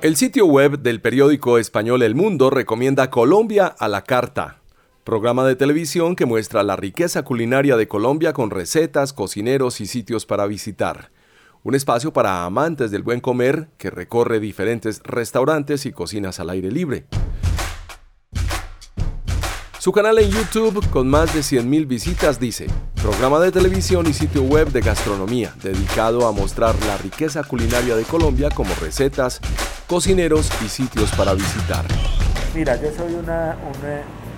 El sitio web del periódico español El Mundo recomienda Colombia a la carta, programa de televisión que muestra la riqueza culinaria de Colombia con recetas, cocineros y sitios para visitar. Un espacio para amantes del buen comer que recorre diferentes restaurantes y cocinas al aire libre. Su canal en YouTube, con más de 100.000 visitas, dice, programa de televisión y sitio web de gastronomía, dedicado a mostrar la riqueza culinaria de Colombia como recetas, cocineros y sitios para visitar. Mira, yo soy una,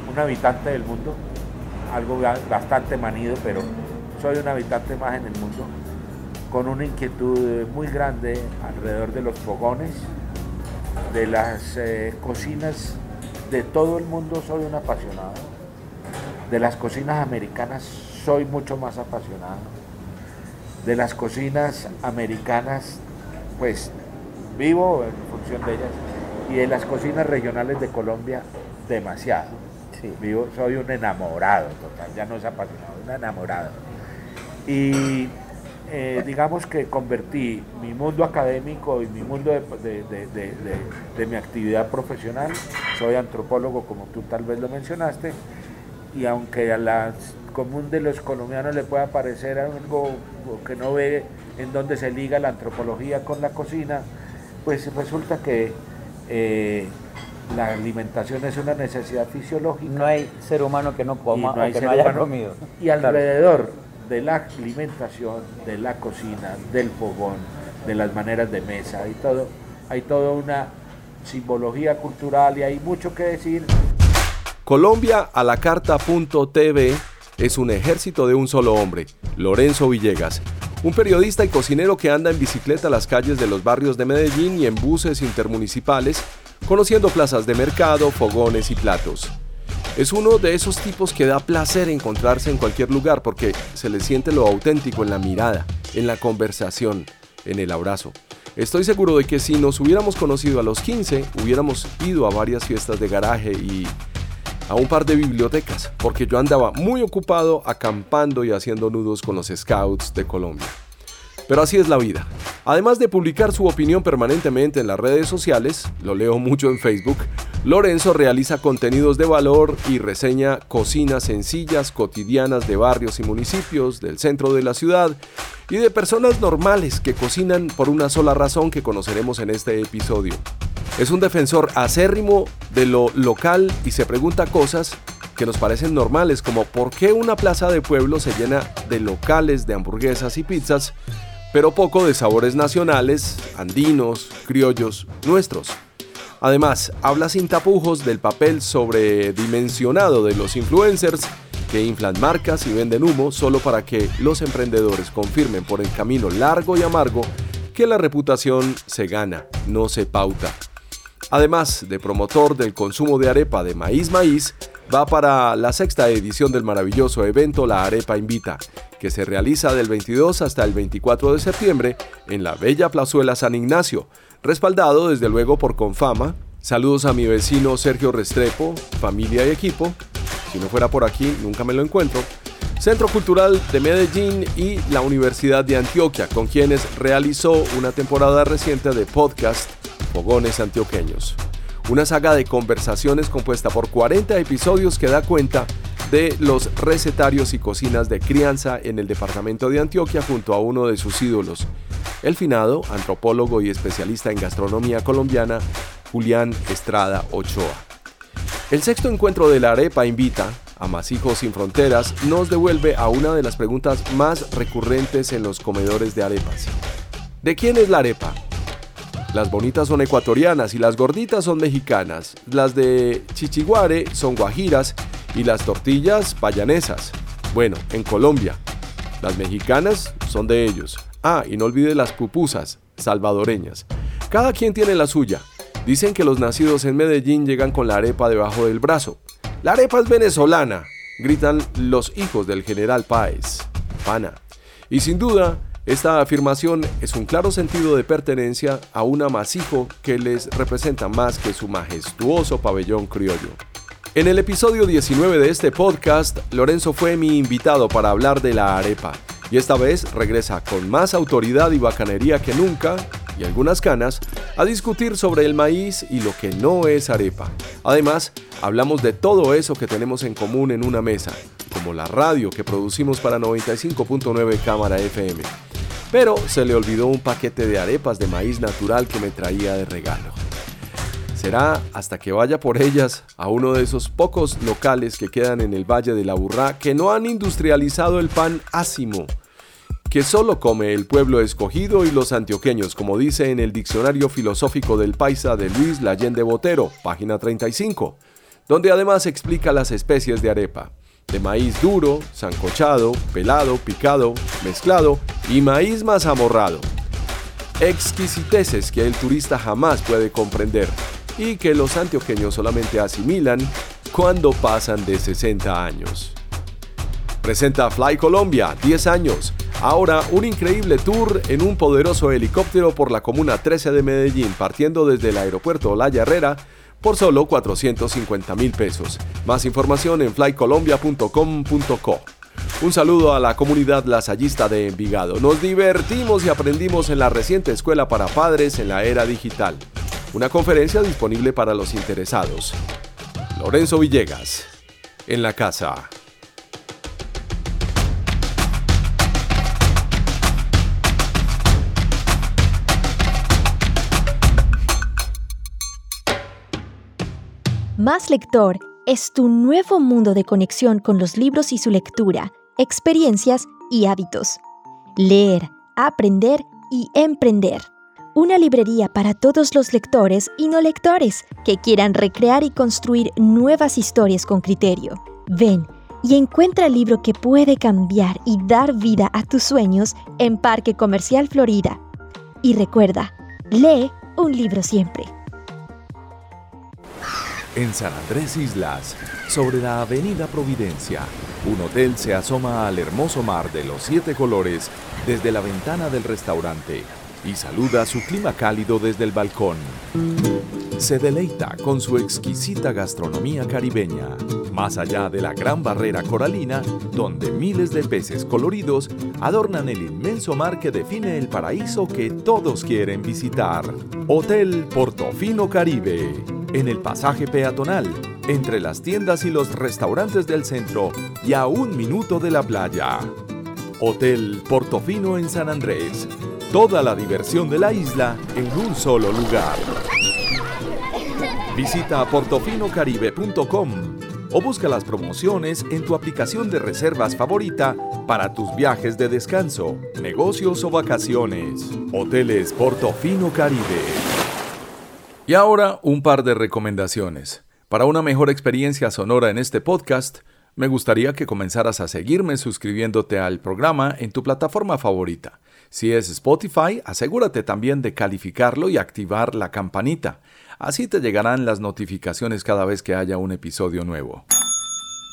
un habitante del mundo, algo bastante manido, pero soy un habitante más en el mundo, con una inquietud muy grande alrededor de los fogones, de las eh, cocinas de todo el mundo soy un apasionado. De las cocinas americanas soy mucho más apasionado. De las cocinas americanas, pues vivo en función de ellas. Y de las cocinas regionales de Colombia, demasiado. Vivo, soy un enamorado total, ya no es apasionado, un enamorado. Y eh, digamos que convertí mi mundo académico y mi mundo de, mi actividad profesional, soy antropólogo como tú tal vez lo mencionaste, y aunque a la común de los colombianos le pueda parecer algo que no ve en dónde se liga la antropología con la cocina, pues resulta que eh, la alimentación es una necesidad fisiológica. No hay ser humano que no coma o que no haya comido. Y alrededor de la alimentación, de la cocina, del fogón, de las maneras de mesa y todo. Hay toda una simbología cultural y hay mucho que decir. Colombia a la carta.tv es un ejército de un solo hombre, Lorenzo Villegas, un periodista y cocinero que anda en bicicleta las calles de los barrios de Medellín y en buses intermunicipales, conociendo plazas de mercado, fogones y platos. Es uno de esos tipos que da placer encontrarse en cualquier lugar porque se le siente lo auténtico en la mirada, en la conversación, en el abrazo. Estoy seguro de que si nos hubiéramos conocido a los 15, hubiéramos ido a varias fiestas de garaje y a un par de bibliotecas, porque yo andaba muy ocupado acampando y haciendo nudos con los scouts de Colombia. Pero así es la vida. Además de publicar su opinión permanentemente en las redes sociales, lo leo mucho en Facebook, Lorenzo realiza contenidos de valor y reseña cocinas sencillas, cotidianas de barrios y municipios del centro de la ciudad y de personas normales que cocinan por una sola razón que conoceremos en este episodio. Es un defensor acérrimo de lo local y se pregunta cosas que nos parecen normales como por qué una plaza de pueblo se llena de locales de hamburguesas y pizzas pero poco de sabores nacionales, andinos, criollos, nuestros. Además, habla sin tapujos del papel sobredimensionado de los influencers que inflan marcas y venden humo solo para que los emprendedores confirmen por el camino largo y amargo que la reputación se gana, no se pauta. Además de promotor del consumo de arepa de maíz maíz, va para la sexta edición del maravilloso evento La Arepa Invita, que se realiza del 22 hasta el 24 de septiembre en la bella plazuela San Ignacio, respaldado desde luego por Confama. Saludos a mi vecino Sergio Restrepo, familia y equipo. Si no fuera por aquí, nunca me lo encuentro. Centro Cultural de Medellín y la Universidad de Antioquia, con quienes realizó una temporada reciente de podcast Fogones Antioqueños. Una saga de conversaciones compuesta por 40 episodios que da cuenta de los recetarios y cocinas de crianza en el departamento de Antioquia junto a uno de sus ídolos, el finado, antropólogo y especialista en gastronomía colombiana, Julián Estrada Ochoa. El sexto encuentro de la arepa invita a Masijos sin Fronteras nos devuelve a una de las preguntas más recurrentes en los comedores de arepas. ¿De quién es la arepa? Las bonitas son ecuatorianas y las gorditas son mexicanas. Las de Chichiguare son guajiras y las tortillas payanesas. Bueno, en Colombia. Las mexicanas son de ellos. Ah, y no olvide las pupusas salvadoreñas. Cada quien tiene la suya. Dicen que los nacidos en Medellín llegan con la arepa debajo del brazo. La arepa es venezolana, gritan los hijos del general Páez. Pana. Y sin duda, esta afirmación es un claro sentido de pertenencia a un amasijo que les representa más que su majestuoso pabellón criollo. En el episodio 19 de este podcast, Lorenzo fue mi invitado para hablar de la arepa, y esta vez regresa con más autoridad y bacanería que nunca y algunas canas a discutir sobre el maíz y lo que no es arepa. Además, hablamos de todo eso que tenemos en común en una mesa, como la radio que producimos para 95.9 Cámara FM. Pero se le olvidó un paquete de arepas de maíz natural que me traía de regalo. Será hasta que vaya por ellas a uno de esos pocos locales que quedan en el Valle de la Burrá que no han industrializado el pan ácimo que solo come el pueblo escogido y los antioqueños, como dice en el Diccionario Filosófico del Paisa de Luis Lallende Botero, página 35, donde además explica las especies de arepa, de maíz duro, zancochado, pelado, picado, mezclado y maíz mazamorrado. Exquisiteces que el turista jamás puede comprender y que los antioqueños solamente asimilan cuando pasan de 60 años. Presenta Fly Colombia, 10 años, Ahora, un increíble tour en un poderoso helicóptero por la Comuna 13 de Medellín, partiendo desde el aeropuerto Olaya Herrera por solo 450 mil pesos. Más información en flycolombia.com.co. Un saludo a la comunidad lasallista de Envigado. Nos divertimos y aprendimos en la reciente Escuela para Padres en la Era Digital. Una conferencia disponible para los interesados. Lorenzo Villegas, en la casa. Más Lector es tu nuevo mundo de conexión con los libros y su lectura, experiencias y hábitos. Leer, aprender y emprender. Una librería para todos los lectores y no lectores que quieran recrear y construir nuevas historias con criterio. Ven y encuentra el libro que puede cambiar y dar vida a tus sueños en Parque Comercial Florida. Y recuerda, lee un libro siempre en San Andrés Islas, sobre la Avenida Providencia, un hotel se asoma al hermoso mar de los siete colores desde la ventana del restaurante y saluda su clima cálido desde el balcón. Se deleita con su exquisita gastronomía caribeña, más allá de la gran barrera coralina, donde miles de peces coloridos adornan el inmenso mar que define el paraíso que todos quieren visitar. Hotel Portofino Caribe, en el pasaje peatonal, entre las tiendas y los restaurantes del centro y a un minuto de la playa. Hotel Portofino en San Andrés Toda la diversión de la isla en un solo lugar. Visita portofinocaribe.com o busca las promociones en tu aplicación de reservas favorita para tus viajes de descanso, negocios o vacaciones. Hoteles Portofino Caribe. Y ahora un par de recomendaciones. Para una mejor experiencia sonora en este podcast, me gustaría que comenzaras a seguirme suscribiéndote al programa en tu plataforma favorita. Si es Spotify, asegúrate también de calificarlo y activar la campanita. Así te llegarán las notificaciones cada vez que haya un episodio nuevo.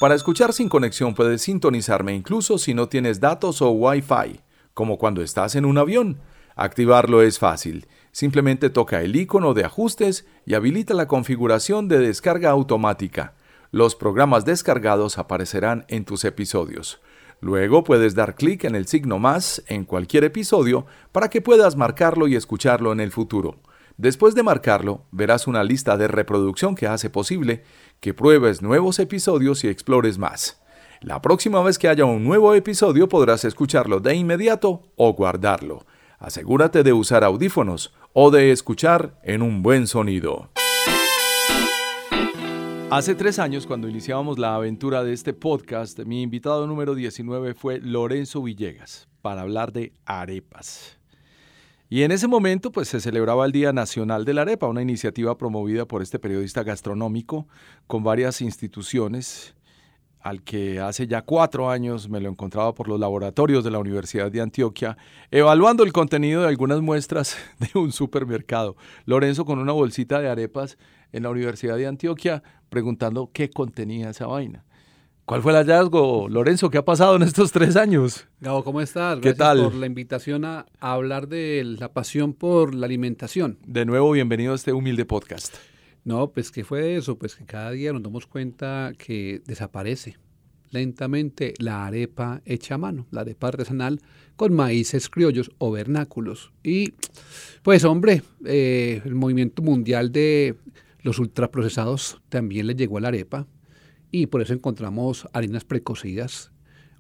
Para escuchar sin conexión puedes sintonizarme incluso si no tienes datos o Wi-Fi, como cuando estás en un avión. Activarlo es fácil. Simplemente toca el icono de ajustes y habilita la configuración de descarga automática. Los programas descargados aparecerán en tus episodios. Luego puedes dar clic en el signo más en cualquier episodio para que puedas marcarlo y escucharlo en el futuro. Después de marcarlo, verás una lista de reproducción que hace posible que pruebes nuevos episodios y explores más. La próxima vez que haya un nuevo episodio podrás escucharlo de inmediato o guardarlo. Asegúrate de usar audífonos o de escuchar en un buen sonido. Hace tres años, cuando iniciábamos la aventura de este podcast, mi invitado número 19 fue Lorenzo Villegas para hablar de arepas. Y en ese momento, pues se celebraba el Día Nacional de la Arepa, una iniciativa promovida por este periodista gastronómico con varias instituciones, al que hace ya cuatro años me lo encontraba por los laboratorios de la Universidad de Antioquia, evaluando el contenido de algunas muestras de un supermercado. Lorenzo con una bolsita de arepas en la Universidad de Antioquia preguntando qué contenía esa vaina. ¿Cuál fue el hallazgo, Lorenzo? ¿Qué ha pasado en estos tres años? Gabo, ¿cómo estás? ¿Qué tal? por la invitación a, hablar de la pasión por la alimentación. De nuevo, bienvenido a este humilde podcast. No, pues ¿qué fue eso? Pues que cada día nos damos cuenta que desaparece lentamente la arepa hecha a mano, la arepa artesanal con maíces criollos o vernáculos. Y pues hombre, eh, el movimiento mundial de los ultraprocesados también le llegó a la arepa y por eso encontramos harinas precocidas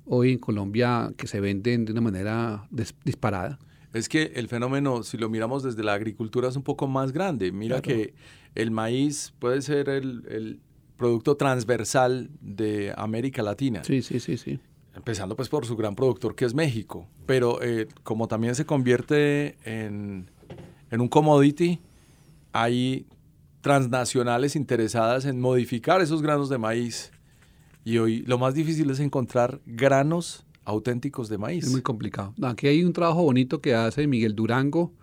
hoy en Colombia que se venden de una manera disparada. Es que el fenómeno, si lo miramos desde la agricultura, es un poco más grande. Mira que el maíz puede ser el, producto transversal de América Latina. Sí, sí, sí, sí. Empezando pues por su gran productor que es México. Pero eh, como también se convierte en, en un commodity, hay transnacionales interesadas en modificar esos granos de maíz. Y hoy lo más difícil es encontrar granos auténticos de maíz. Es muy complicado. Aquí hay un trabajo bonito que hace Miguel Durango,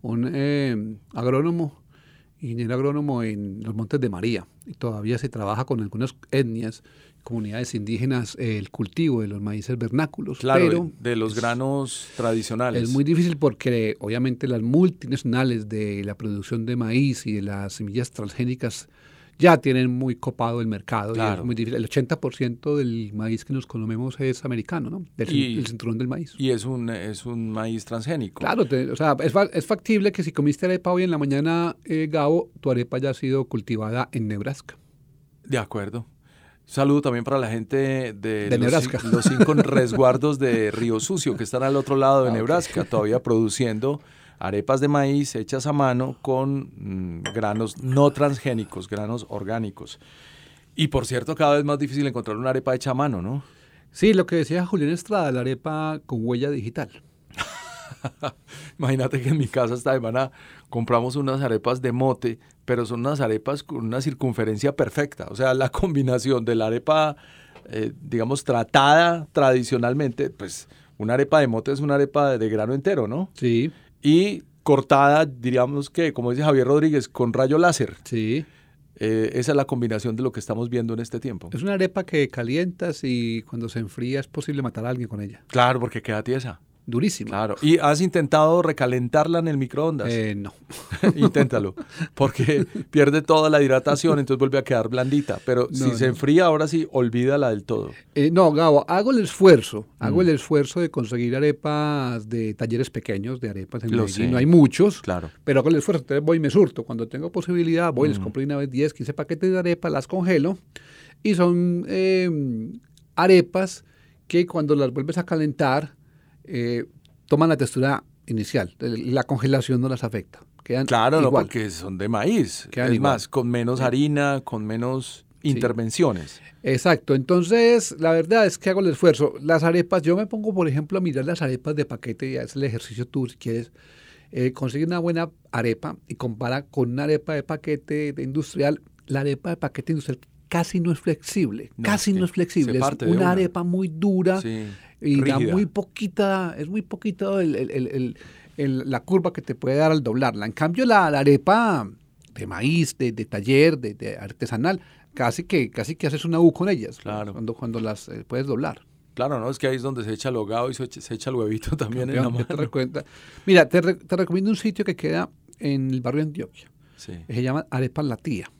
un eh, agrónomo, ingeniero agrónomo en los Montes de María. Y todavía se trabaja con algunas etnias comunidades indígenas el cultivo de los maíces vernáculos. Claro, de los granos tradicionales. Es muy difícil porque obviamente las multinacionales de la producción de maíz y de las semillas transgénicas ya tienen muy copado el mercado. es muy difícil. El 80% del maíz que nos comemos es americano, ¿no? Del, el cinturón del maíz. Y es un, es un maíz transgénico. Claro, o sea, es, es, factible que si comiste arepa hoy en la mañana, eh, Gabo, tu arepa haya sido cultivada en Nebraska. De acuerdo saludo también para la gente de, los, cinco resguardos de Río Sucio, que están al otro lado de ah, Nebraska, todavía produciendo arepas de maíz hechas a mano con mm, granos no transgénicos, granos orgánicos. Y por cierto, cada vez más difícil encontrar una arepa hecha a mano, ¿no? Sí, lo que decía Julián Estrada, la arepa con huella digital. Imagínate que en mi casa esta semana compramos unas arepas de mote, pero son unas arepas con una circunferencia perfecta. O sea, la combinación de la arepa, eh, digamos, tratada tradicionalmente, pues una arepa de mote es una arepa de, grano entero, ¿no? Sí. Y cortada, diríamos que, como dice Javier Rodríguez, con rayo láser. Sí. Eh, esa es la combinación de lo que estamos viendo en este tiempo. Es una arepa que calientas y cuando se enfría es posible matar a alguien con ella. Claro, porque queda tiesa durísima. Claro. ¿Y has intentado recalentarla en el microondas? Eh, no. Inténtalo, porque pierde toda la hidratación, entonces vuelve a quedar blandita. Pero si se enfría, ahora sí, olvídala del todo. Eh, no, Gabo, hago el esfuerzo, hago el mm. esfuerzo de conseguir arepas de talleres pequeños, de arepas en Medellín. No hay muchos, claro. pero hago el esfuerzo. Entonces voy y me surto. Cuando tengo posibilidad, voy, les mm. compro una vez 10, 15 paquetes de arepas, las congelo y son eh, arepas que cuando las vuelves a calentar eh, toman la textura inicial. La congelación no las afecta. Quedan claro, no, porque son de maíz. Quedan más, con menos harina, con menos intervenciones. Exacto. Entonces, la verdad es que hago el esfuerzo. Las arepas, yo me pongo, por ejemplo, a mirar las arepas de paquete y haces el ejercicio tú, si quieres. Eh, consigue una buena arepa y compara con una arepa de paquete de industrial. La arepa de paquete industrial casi no es flexible, casi no es flexible. Es una, arepa muy dura y da muy poquita, es muy poquito la curva que te puede dar al doblarla. En cambio, la, arepa de maíz, de, taller, de, artesanal, casi que, casi que haces una U con ellas claro. cuando, cuando las eh, puedes doblar. Claro, ¿no? Es que ahí es donde se echa el hogado y se echa, el huevito también en la mano. Te Mira, te, te, recomiendo un sitio que queda en el barrio de Antioquia. Se llama Arepa La Tía.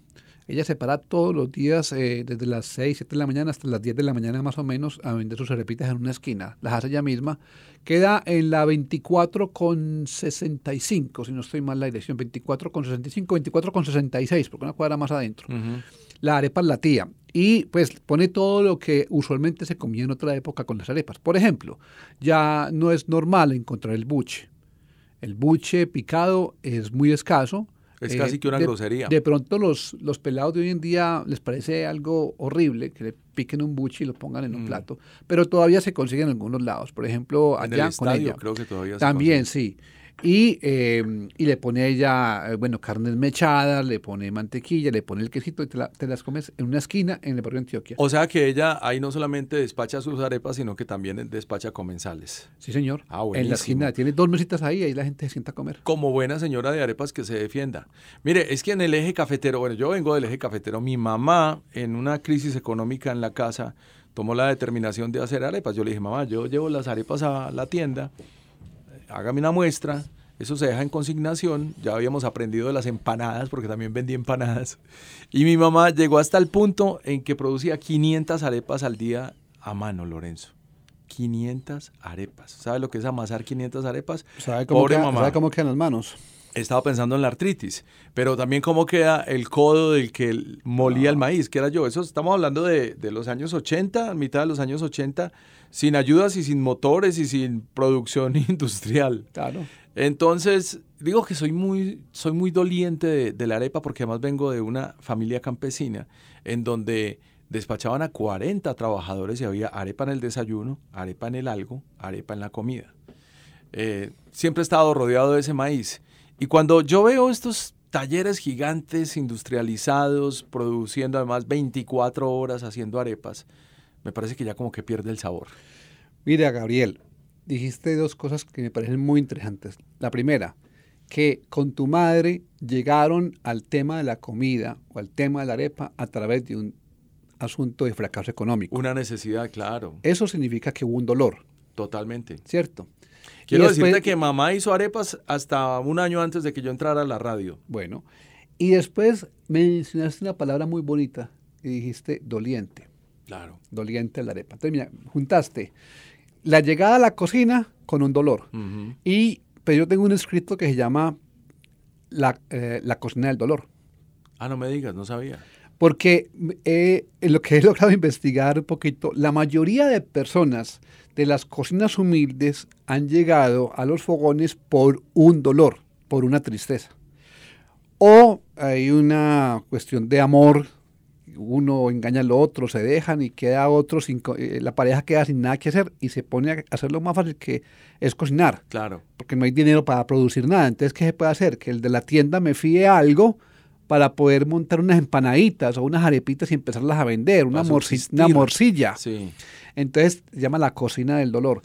Ella se para todos los días eh, desde las 6, 7 de la mañana hasta las 10 de la mañana más o menos a vender sus arepitas en una esquina. Las hace ella misma. Queda en la 24 con 65, si no estoy mal la dirección, 24 con 65, 24 con 66, porque una cuadra más adentro. La arepa es la tía. Y pues pone todo lo que usualmente se comía en otra época con las arepas. Por ejemplo, ya no es normal encontrar el buche. El buche picado es muy escaso Es casi que una grosería. De pronto los, los pelados de hoy en día les parece algo horrible que le piquen un buche y lo pongan en un mm. plato, pero todavía se consigue en algunos lados. Por ejemplo, allá el con ella. creo que todavía También, sí. Y, eh, y, le pone a ella, eh, bueno, carnes mechadas, le pone mantequilla, le pone el quesito y te, las comes en una esquina en el barrio de Antioquia. O sea que ella ahí no solamente despacha sus arepas, sino que también despacha comensales. Sí, señor. Ah, en la esquina, tiene dos mesitas ahí, ahí la gente se sienta a comer. Como buena señora de arepas que se defienda. Mire, es que en el eje cafetero, bueno, yo vengo del eje cafetero, mi mamá en una crisis económica en la casa tomó la determinación de hacer arepas. Yo le dije, mamá, yo llevo las arepas a la tienda hágame una muestra, eso se deja en consignación, ya habíamos aprendido de las empanadas, porque también vendí empanadas, y mi mamá llegó hasta el punto en que producía 500 arepas al día a mano, Lorenzo. 500 arepas. ¿Sabe lo que es amasar 500 arepas? ¿Sabe cómo, Pobre mamá. ¿sabe cómo quedan las manos? Estaba pensando en la artritis, pero también cómo queda el codo del que molía el maíz, que era yo. Eso estamos hablando de, de los años 80, mitad de los años 80, sin ayudas y sin motores y sin producción industrial. Claro. Entonces, digo que soy muy, soy muy doliente de, la arepa porque además vengo de una familia campesina en donde despachaban a 40 trabajadores y había arepa en el desayuno, arepa en el algo, arepa en la comida. Eh, siempre he estado rodeado de ese maíz. Y cuando yo veo estos talleres gigantes industrializados, produciendo además 24 horas haciendo arepas, me parece que ya como que pierde el sabor. Mira, Gabriel, dijiste dos cosas que me parecen muy interesantes. La primera, que con tu madre llegaron al tema de la comida o al tema de la arepa a través de un asunto de fracaso económico. Una necesidad, claro. Eso significa que hubo un dolor. Totalmente. ¿Cierto? Quiero decirte que mamá hizo arepas hasta un año antes de que yo entrara a la radio. Bueno, y después mencionaste una palabra muy bonita y dijiste doliente. Claro. Doliente la arepa. Entonces, mira, juntaste la llegada a la cocina con un dolor. Y pues yo tengo un escrito que se llama la, eh, la, cocina del dolor. Ah, no me digas, no sabía. Porque eh, en lo que he logrado investigar un poquito, la mayoría de personas de las cocinas humildes han llegado a los fogones por un dolor, por una tristeza. O hay una cuestión de amor uno engaña al otro, se dejan y queda otro sin, eh, la pareja queda sin nada que hacer y se pone a hacer lo más fácil que es cocinar. Claro. Porque no hay dinero para producir nada. Entonces, ¿qué se puede hacer? Que el de la tienda me fíe algo para poder montar unas empanaditas o unas arepitas y empezarlas a vender, una, una morcilla. Sí. Entonces, se llama la cocina del dolor.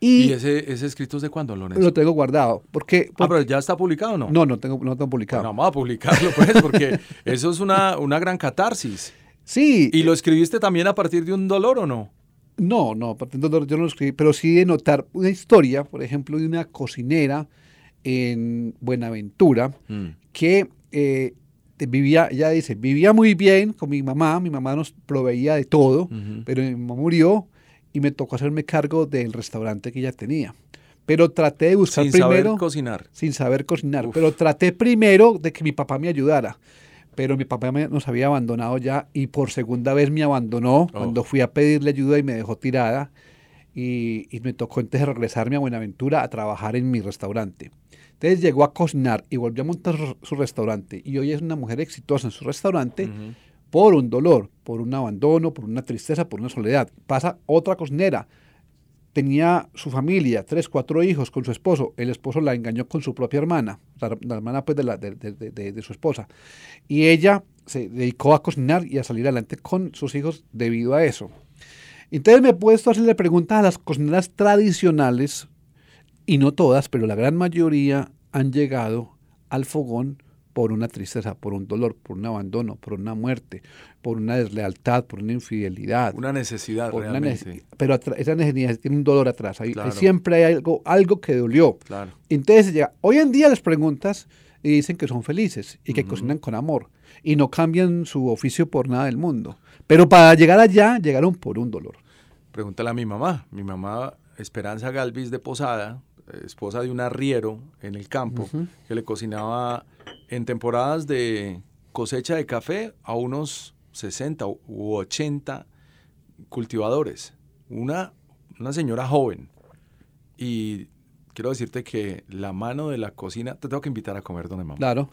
¿Y, ese, ese, escrito es de cuándo, Lorenzo? Lo tengo guardado. Porque, ah, pero ya está publicado o no? No, no tengo, no tengo publicado. vamos a publicarlo, pues, porque eso es una, una gran catarsis. Sí. ¿Y lo escribiste también a partir de un dolor o no? No, no, a partir de un dolor yo no lo escribí, pero sí de notar una historia, por ejemplo, de una cocinera en Buenaventura mm. que eh, vivía, ya dice, vivía muy bien con mi mamá, mi mamá nos proveía de todo, pero mi mamá murió y me tocó hacerme cargo del restaurante que ella tenía. Pero traté de buscar primero... Sin saber cocinar. Sin saber cocinar. Pero traté primero de que mi papá me ayudara. Pero mi papá nos había abandonado ya y por segunda vez me abandonó oh. cuando fui a pedirle ayuda y me dejó tirada. Y, me tocó entonces regresarme a Buenaventura a trabajar en mi restaurante. Entonces llegó a cocinar y volvió a montar su, restaurante. Y hoy es una mujer exitosa en su restaurante por un dolor, por un abandono, por una tristeza, por una soledad. Pasa otra cocinera. Tenía su familia, tres, cuatro hijos con su esposo. El esposo la engañó con su propia hermana, la, hermana pues de, la, de, de, de, su esposa. Y ella se dedicó a cocinar y a salir adelante con sus hijos debido a eso. Entonces me he puesto a hacerle preguntas a las cocineras tradicionales, y no todas, pero la gran mayoría han llegado al fogón por una tristeza, por un dolor, por un abandono, por una muerte, por una deslealtad, por una infidelidad. Una necesidad realmente. pero esa necesidad tiene un dolor atrás. siempre hay algo, algo que dolió. Claro. Entonces, ya, hoy en día les preguntas y dicen que son felices y que cocinan con amor y no cambian su oficio por nada del mundo. Pero para llegar allá, llegaron por un dolor. Pregúntale a mi mamá. Mi mamá, Esperanza Galvis de Posada, esposa de un arriero en el campo, que le cocinaba en temporadas de cosecha de café a unos 60 u 80 cultivadores. Una, una señora joven. Y quiero decirte que la mano de la cocina, te tengo que invitar a comer, donde mamá. Claro.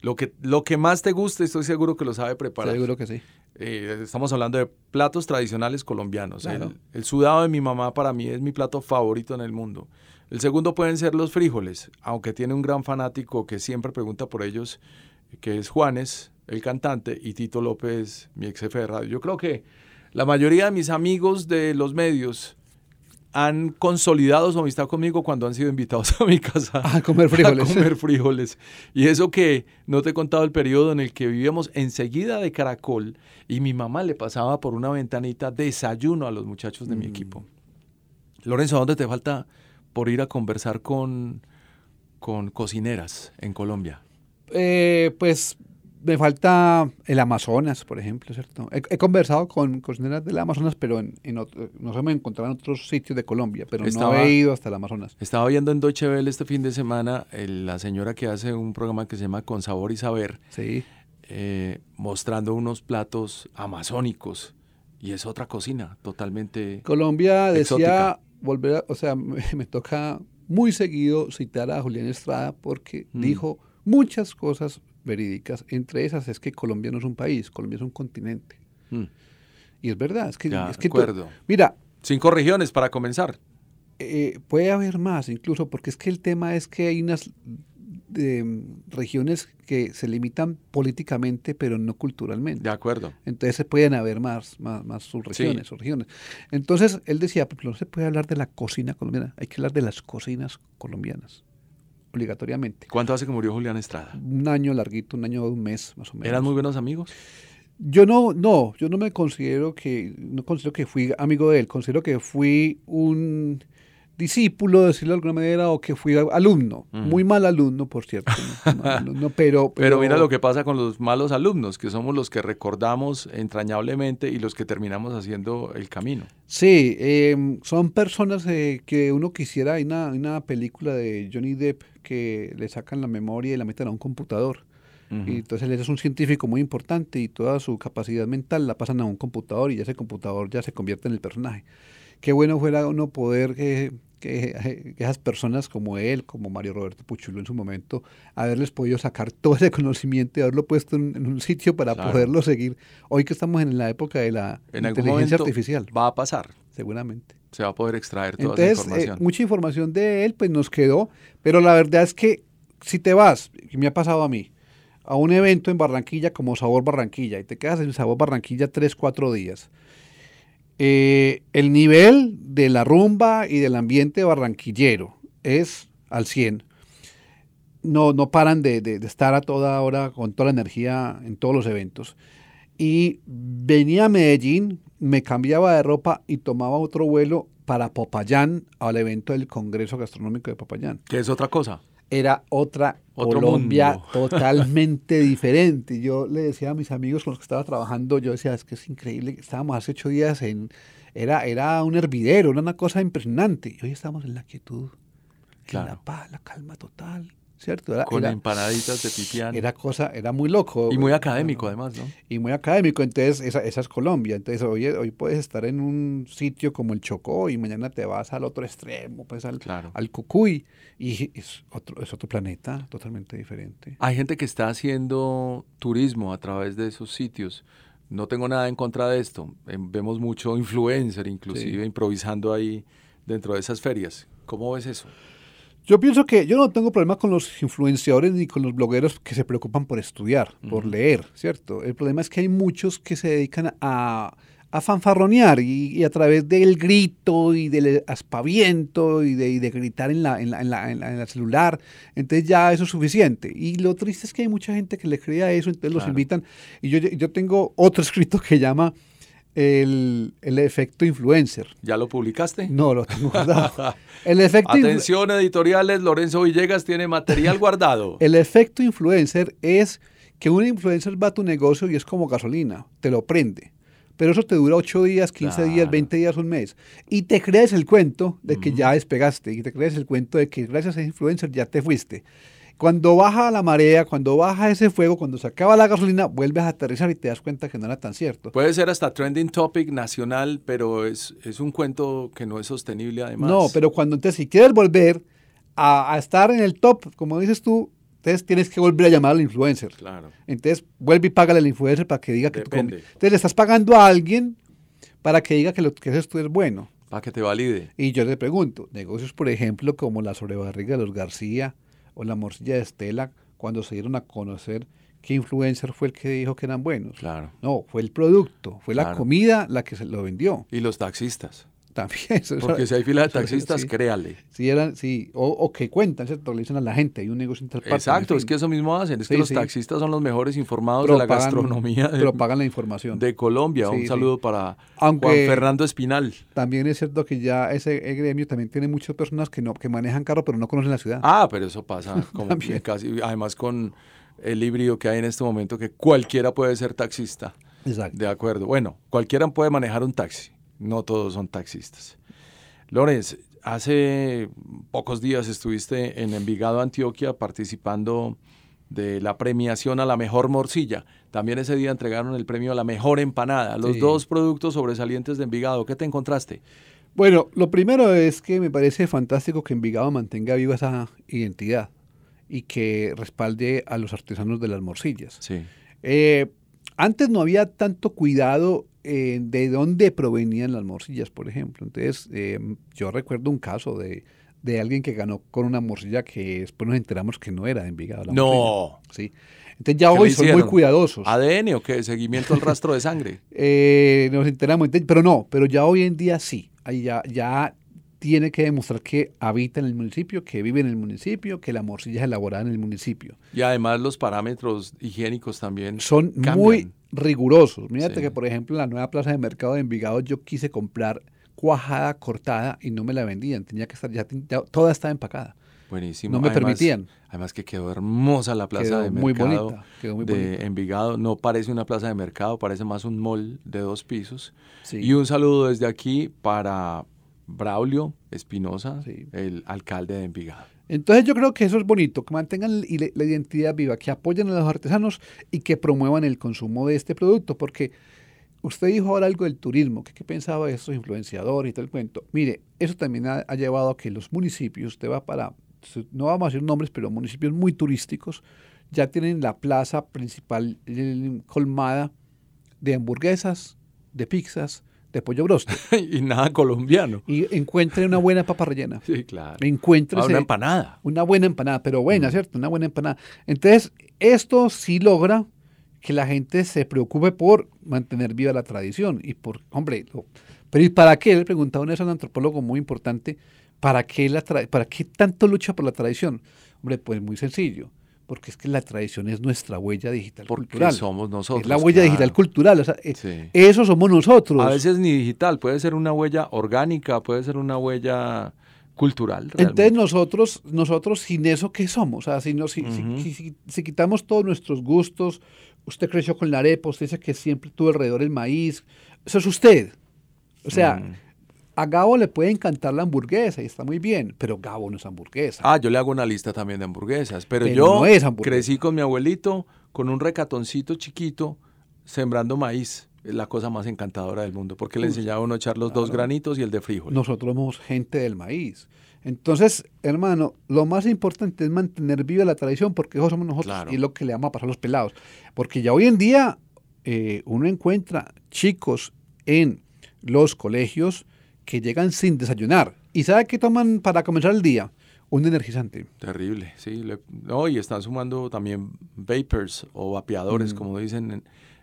Lo que, lo que más te guste, estoy seguro que lo sabe preparar. Seguro que sí. Eh, estamos hablando de platos tradicionales colombianos. El, sudado de mi mamá para mí es mi plato favorito en el mundo. El segundo pueden ser los frijoles, aunque tiene un gran fanático que siempre pregunta por ellos, que es Juanes, el cantante, y Tito López, mi ex jefe de radio. Yo creo que la mayoría de mis amigos de los medios han consolidado su amistad conmigo cuando han sido invitados a mi casa a comer frijoles. A comer frijoles. Y eso que no te he contado el periodo en el que vivíamos enseguida de Caracol y mi mamá le pasaba por una ventanita desayuno a los muchachos de mi mm. equipo. Lorenzo, ¿dónde te falta por ir a conversar con, con cocineras en Colombia? Eh, pues me falta el Amazonas, por ejemplo, ¿cierto? He, conversado con cocineras del Amazonas, pero en, en no se me encontrado en otros sitios de Colombia, pero no he ido hasta el Amazonas. Estaba viendo en Deutsche Welle este fin de semana la señora que hace un programa que se llama Con Sabor y Saber, sí. Eh, mostrando unos platos amazónicos. Y es otra cocina totalmente. Colombia decía volver, o sea, me, toca muy seguido citar a Julián Estrada porque mm. dijo muchas cosas verídicas. Entre esas es que Colombia no es un país, Colombia es un continente. Mm. Y es verdad, es que... es que mira... Cinco regiones para comenzar. Eh, puede haber más incluso, porque es que el tema es que hay unas de, regiones que se limitan políticamente, pero no culturalmente. De acuerdo. Entonces se pueden haber más, más, más subregiones regiones. Entonces él decía, pues no se puede hablar de la cocina colombiana, hay que hablar de las cocinas colombianas obligatoriamente. ¿Cuánto hace que murió Julián Estrada? Un año larguito, un año, un mes más o menos. ¿Eran muy buenos amigos? Yo no, no, yo no me considero que, no considero que fui amigo de él, considero que fui un discípulo, decirlo de alguna manera, o que fui alumno. Muy mal alumno, por cierto. No, pero, pero, mira lo que pasa con los malos alumnos, que somos los que recordamos entrañablemente y los que terminamos haciendo el camino. Sí, em, son personas eh, que uno quisiera, hay una, una película de Johnny Depp que le sacan la memoria y la meten a un computador. Y entonces él es un científico muy importante y toda su capacidad mental la pasan a un computador y ese computador ya se convierte en el personaje. Qué bueno fuera uno poder que, que, esas personas como él, como Mario Roberto Puchulo en su momento, haberles podido sacar todo ese conocimiento y haberlo puesto en, un sitio para poderlo seguir. Hoy que estamos en la época de la inteligencia artificial. Va a pasar. Seguramente se va a poder extraer toda esa eh, información. mucha información de él pues nos quedó, pero la verdad es que si te vas, que me ha pasado a mí, a un evento en Barranquilla como Sabor Barranquilla y te quedas en Sabor Barranquilla tres, cuatro días, eh, el nivel de la rumba y del ambiente barranquillero es al 100. No, no paran de, estar a toda hora con toda la energía en todos los eventos. Y venía a Medellín me cambiaba de ropa y tomaba otro vuelo para Popayán al evento del Congreso Gastronómico de Popayán. ¿Qué es otra cosa? Era otra Colombia totalmente diferente. Yo le decía a mis amigos con los que estaba trabajando, yo decía, es que es increíble, estábamos hace ocho días en, era, era un hervidero, era una cosa impresionante. Y hoy estamos en la quietud, en la paz, la calma total. ¿Cierto? Con empanaditas de pipián. Era cosa, era muy loco. Y muy académico además, ¿no? Y muy académico, entonces esa, esa es Colombia. Entonces hoy, hoy puedes estar en un sitio como el Chocó y mañana te vas al otro extremo, pues al, al Cucuy y es otro, es otro planeta totalmente diferente. Hay gente que está haciendo turismo a través de esos sitios. No tengo nada en contra de esto. Em, vemos mucho influencer, inclusive improvisando ahí dentro de esas ferias. ¿Cómo ves eso? Yo pienso que yo no tengo problema con los influenciadores ni con los blogueros que se preocupan por estudiar, por leer, ¿cierto? El problema es que hay muchos que se dedican a, a fanfarronear y, a través del grito y del aspaviento y de, de gritar en la, en, la, en, la, en, la, celular, entonces ya eso es suficiente. Y lo triste es que hay mucha gente que le cree a eso, entonces los invitan. Y yo, yo tengo otro escrito que llama el, efecto influencer. ¿Ya lo publicaste? No, lo tengo guardado. El efecto Atención editoriales, Lorenzo Villegas tiene material guardado. el efecto influencer es que un influencer va a tu negocio y es como gasolina, te lo prende. Pero eso te dura 8 días, 15 días, 20 días, un mes. Y te crees el cuento de que ya despegaste y te crees el cuento de que gracias a ese influencer ya te fuiste. Cuando baja la marea, cuando baja ese fuego, cuando se acaba la gasolina, vuelves a aterrizar y te das cuenta que no era tan cierto. Puede ser hasta trending topic nacional, pero es, es un cuento que no es sostenible además. No, pero cuando entonces si quieres volver a, estar en el top, como dices tú, Entonces tienes que volver a llamar al influencer. Claro. Entonces vuelve y págale al influencer para que diga que tú Depende. comes. Entonces le estás pagando a alguien para que diga que lo que haces tú es bueno. Para que te valide. Y yo le pregunto, negocios por ejemplo como la sobrebarriga de los García o la morcilla de Estela, cuando se dieron a conocer, ¿qué influencer fue el que dijo que eran buenos? Claro. No, fue el producto, fue la comida la que se lo vendió. Y los taxistas. También. Porque si hay fila de taxistas, sí. créale. Sí, eran, sí, o, o que cuentan, ¿cierto? Le dicen a la gente, hay un negocio interpartes. Exacto, en es que eso mismo hacen. Es Sí, que los sí. taxistas son los mejores informados de la gastronomía de, propagan la información. de Colombia. Un saludo para Aunque- Juan Fernando Espinal. También es cierto que ya ese gremio también tiene muchas personas que no que manejan carro pero no conocen la ciudad. Ah, pero eso pasa como También. casi, además con el híbrido que hay en este momento, que cualquiera puede ser taxista. Exacto. De acuerdo. Bueno, cualquiera puede manejar un taxi. No todos son taxistas. Lorenz, hace pocos días estuviste en Envigado, Antioquia, participando de la premiación a la mejor morcilla. También ese día entregaron el premio a la mejor empanada. Los Sí. dos productos sobresalientes de Envigado. ¿Qué te encontraste? Bueno, lo primero es que me parece fantástico que Envigado mantenga viva esa identidad y que respalde a los artesanos de las morcillas. Sí. Eh, antes no había tanto cuidado eh, de dónde provenían las morcillas, por ejemplo. Entonces, eh, yo recuerdo un caso de, de alguien que ganó con una morcilla que después nos enteramos que no era de Envigado. la No. morcilla. Sí. Entonces ya ¿Qué hoy son muy cuidadosos. ¿ADN o qué? ¿Seguimiento al rastro de sangre? Eh, nos enteramos, ente- pero no, pero ya hoy en día sí. Ahí ya, ya tiene que demostrar que habita en el municipio, que vive en el municipio, que la morcilla es elaborada en el municipio. Y además los parámetros higiénicos también Son cambian. muy rigurosos. Mírate Sí. que, por ejemplo, en la nueva plaza de mercado de Envigado yo quise comprar cuajada cortada y no me la vendían. Tenía que estar, ya, toda estaba empacada. Buenísimo. No me Además- permitían. Además que quedó hermosa la plaza Quedó de muy mercado bonita, quedó muy de bonita. Envigado. No parece una plaza de mercado, parece más un mall de dos pisos. Sí. Y un saludo desde aquí para Braulio Espinosa, Sí. el alcalde de Envigado. Entonces yo creo que eso es bonito, que mantengan la identidad viva, que apoyen a los artesanos y que promuevan el consumo de este producto, porque usted dijo ahora algo del turismo, que qué pensaba de estos influenciadores y todo el cuento. Mire, eso también ha, ha llevado a que los municipios, usted va para, no vamos a decir nombres, pero municipios muy turísticos, ya tienen la plaza principal eh, colmada de hamburguesas, de pizzas, de pollo broster, y nada colombiano. y encuentren una buena papa rellena. Sí, claro. Encuéntrese Ah, una empanada. una buena empanada, pero buena, ¿cierto? Una buena empanada. Entonces, esto sí logra que la gente se preocupe por mantener viva la tradición y por, hombre, lo- pero ¿y para qué? Le preguntaba a un antropólogo muy importante, ¿para qué, la tra- ¿para qué tanto lucha por la tradición? Hombre, pues muy sencillo, porque es que la tradición es nuestra huella digital Porque cultural. somos nosotros. es la huella claro. digital cultural, o sea, eh, Sí. eso somos nosotros. A veces ni digital, puede ser una huella orgánica, puede ser una huella cultural. Entonces nosotros, nosotros sin eso, ¿qué somos? O sea, si, no, si, Ujú. si- si- si quitamos todos nuestros gustos, usted creció con la arepa, usted dice que siempre tuvo alrededor el maíz, eso es usted. O sea, Mm. A Gabo le puede encantar la hamburguesa y está muy bien, pero Gabo no es hamburguesa. Ah, yo le hago una lista también de hamburguesas, pero, Pero yo no es hamburguesa. crecí con mi abuelito con un recatoncito chiquito sembrando maíz. Es la cosa más encantadora del mundo, porque le enseñaba a uno a echar los dos granitos y el de frijol. Nosotros somos gente del maíz. Entonces, hermano, lo más importante es mantener viva la tradición porque eso somos nosotros Claro. y es lo que le vamos a pasar a los pelados. Porque ya hoy en día eh, uno encuentra chicos en los colegios que llegan sin desayunar. ¿Y sabe qué toman para comenzar el día? Un energizante. Terrible, sí. le- no, y están sumando también vapors o vapeadores, Mm. como dicen,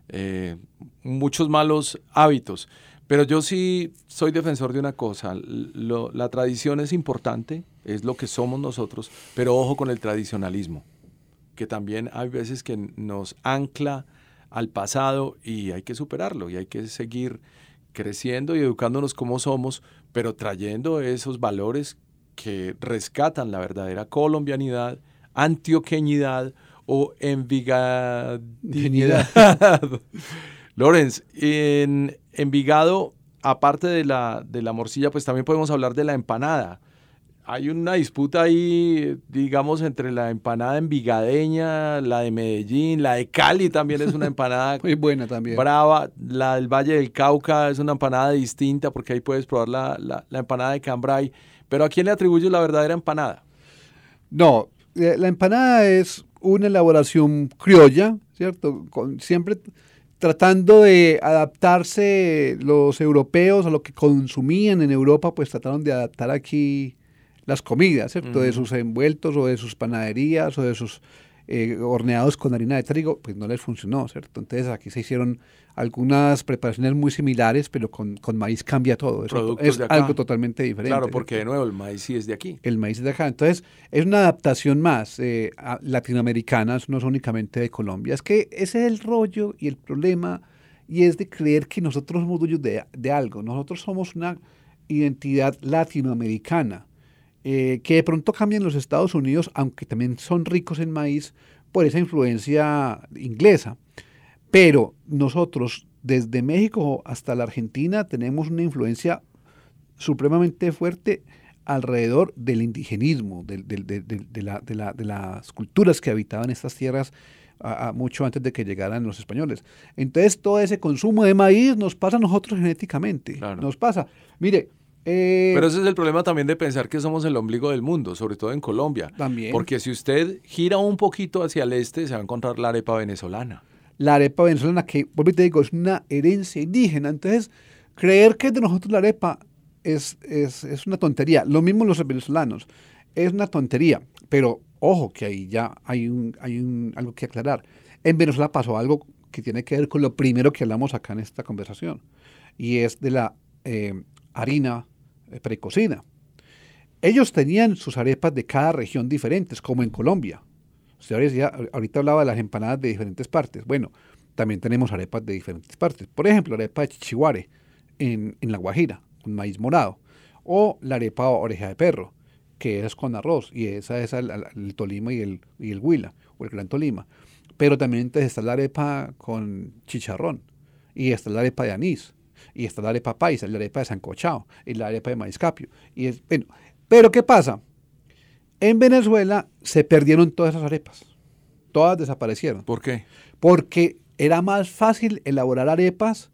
eh, muchos malos hábitos. Pero yo sí soy defensor de una cosa, lo- la tradición es importante, es lo que somos nosotros, pero ojo con el tradicionalismo, que también hay veces que nos ancla al pasado y hay que superarlo y hay que seguir creciendo y educándonos como somos, pero trayendo esos valores que rescatan la verdadera colombianidad, antioqueñidad o envigadinidad. Lorenz, en Envigado, aparte de la, de la morcilla, pues también podemos hablar de la empanada. Hay una disputa ahí, digamos, entre la empanada envigadeña, la de Medellín, la de Cali también es una empanada Muy buena también. brava. La del Valle del Cauca es una empanada distinta porque ahí puedes probar la, la- la empanada de Cambrai. Pero ¿a quién le atribuyes la verdadera empanada? No, eh, la empanada es una elaboración criolla, ¿cierto? Con, siempre tratando de adaptarse los europeos a lo que consumían en Europa, pues trataron de adaptar aquí las comidas, ¿cierto? De sus envueltos o de sus panaderías o de sus eh, horneados con harina de trigo, pues no les funcionó, ¿cierto? Entonces aquí se hicieron algunas preparaciones muy similares, pero con, con maíz cambia todo. es algo totalmente diferente. Claro, porque de nuevo el maíz sí es de aquí. El maíz es de acá. Entonces es una adaptación más eh, latinoamericana, no es únicamente de Colombia. Es que ese es el rollo y el problema, y es de creer que nosotros somos dueños de, de algo. Nosotros somos una identidad latinoamericana eh, que de pronto cambian los Estados Unidos, aunque también son ricos en maíz, por esa influencia inglesa. Pero nosotros, desde México hasta la Argentina, tenemos una influencia supremamente fuerte alrededor del indigenismo, de, las culturas que habitaban estas tierras mucho antes de que llegaran los españoles. Entonces todo ese consumo de maíz nos pasa a nosotros genéticamente. Nos pasa. Mire, eh, Pero ese es el problema también de pensar que somos el ombligo del mundo, sobre todo en Colombia. También. Porque si usted gira un poquito hacia el este, se va a encontrar la arepa venezolana. La arepa venezolana, que, por te digo, es una herencia indígena. Entonces, creer que de nosotros la arepa es, es, es una tontería. Lo mismo los venezolanos. Es una tontería. Pero ojo, que ahí ya hay, un, hay un, algo que aclarar. En Venezuela pasó algo que tiene que ver con lo primero que hablamos acá en esta conversación. Y es de la eh, harina eh, precocida. Ellos tenían sus arepas de cada región diferentes, como en Colombia. Usted ya, ahorita hablaba de las empanadas de diferentes partes. Bueno, también tenemos arepas de diferentes partes. Por ejemplo, la arepa de chichihuare en, La Guajira, con maíz morado. O la arepa oreja de perro, que es con arroz. Y esa es el, Tolima y el, y el Huila, o el Gran Tolima. Pero también está la arepa con chicharrón. Y está la arepa de anís y está la arepa paisa, la arepa de sancochado y la arepa de maizcapio. Y es, bueno, pero ¿qué pasa? En Venezuela se perdieron todas esas arepas. Todas desaparecieron. ¿Por qué? Porque era más fácil elaborar arepas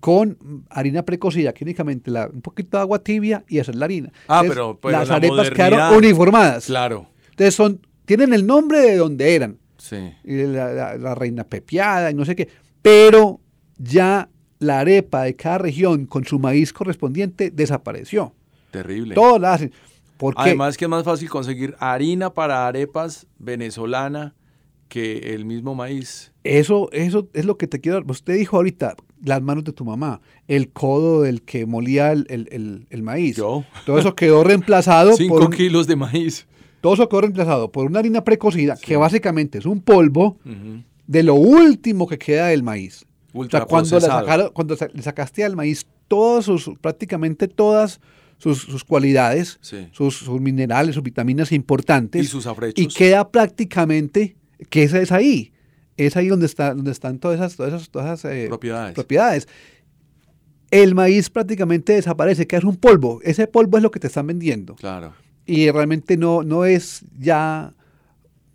con harina precocida, que únicamente la, un poquito de agua tibia y hacer la harina. Ah, pero, las arepas quedaron uniformadas. Claro. Entonces son, tienen el nombre de donde eran. Sí. Y la, la reina pepiada y no sé qué. Pero ya la arepa de cada región con su maíz correspondiente desapareció. Terrible. Todo la hacen. Además que es más fácil conseguir harina para arepas venezolana que el mismo maíz. Eso, eso es lo que te quiero. Usted dijo ahorita, las manos de tu mamá, el codo del que molía el, maíz. Yo. Todo eso quedó reemplazado Cinco por... kilos de maíz. Todo eso quedó reemplazado por una harina precocida, que básicamente es un polvo de lo último que queda del maíz cuando, le, cuando le sacaste al maíz todas sus, prácticamente todas sus, cualidades, sus, minerales, sus vitaminas importantes. Y sus afrechos. Y queda prácticamente, que esa es ahí. Es ahí donde, está, donde están todas esas, todas esas, eh, propiedades. propiedades. El maíz prácticamente desaparece, que es un polvo. Ese polvo es lo que te están vendiendo. Claro. Y realmente no, no es ya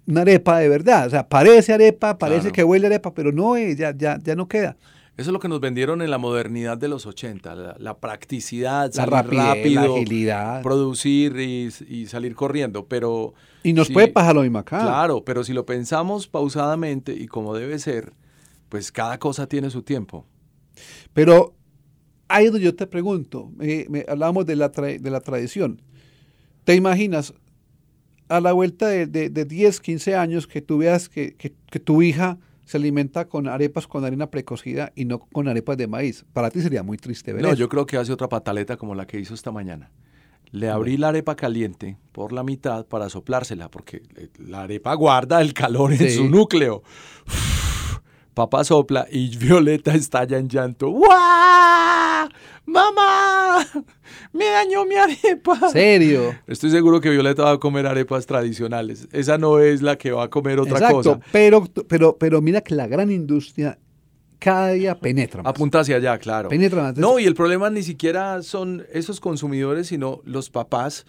una arepa de verdad. O sea, parece arepa, parece que huele arepa, pero no, eh, ya, ya, ya no queda. Eso es lo que nos vendieron en la modernidad de los 80, la, practicidad, la rápido, la agilidad. producir y, salir corriendo, pero... Y nos puede pasar lo mismo acá. Claro, pero si lo pensamos pausadamente y como debe ser, pues cada cosa tiene su tiempo. Pero ahí es donde yo te pregunto, me, hablábamos de la, de la tradición. ¿Te imaginas a la vuelta de, de, 10, 15 años que tú veas que, tu hija se alimenta con arepas con harina precocida y no con arepas de maíz. Para ti sería muy triste ver No, yo creo que hace otra pataleta como la que hizo esta mañana. Le abrí la arepa caliente por la mitad para soplársela, porque la arepa guarda el calor en su núcleo. Papá sopla y Violeta estalla en llanto. ¡Guau! ¡Mamá! ¡Me dañó mi arepa! ¿Serio? Estoy seguro que Violeta va a comer arepas tradicionales. Esa no es la que va a comer otra Exacto, cosa. Pero, pero, pero mira que la gran industria cada día penetra más. Apunta hacia allá, claro. Penetra más. No, y el problema ni siquiera son esos consumidores, sino los papás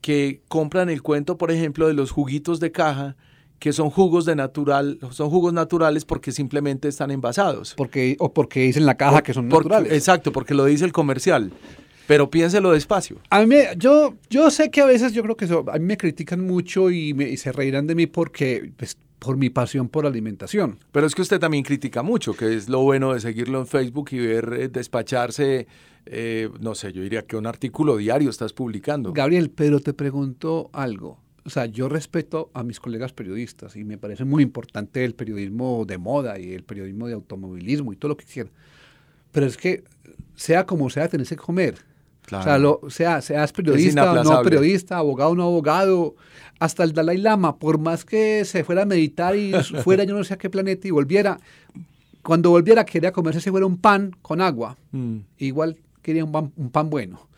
que compran el cuento, por ejemplo, de los juguitos de caja que son jugos de natural, son jugos naturales porque simplemente están envasados. Porque, o porque dicen en la caja que son naturales. Exacto, porque lo dice el comercial. Pero piénselo despacio. A mí, yo, yo sé que a veces yo creo que a mí me critican mucho y, me, y se reirán de mí porque pues, por mi pasión por alimentación. Pero es que usted también critica mucho, que es lo bueno de seguirlo en Facebook y ver eh, despacharse, eh, no sé, yo diría que un artículo diario estás publicando. Gabriel, pero te pregunto algo. O sea, yo respeto a mis colegas periodistas y me parece muy importante el periodismo de moda y el periodismo de automovilismo y todo lo que quieran. Pero es que, sea como sea, tenés que comer. O sea, lo, sea, seas periodista o no periodista, abogado o no abogado, hasta el Dalai Lama, por más que se fuera a meditar y fuera yo no sé a qué planeta y volviera, cuando volviera quería comerse si fuera un pan con agua. Mm. Igual quería un pan, un pan, bueno.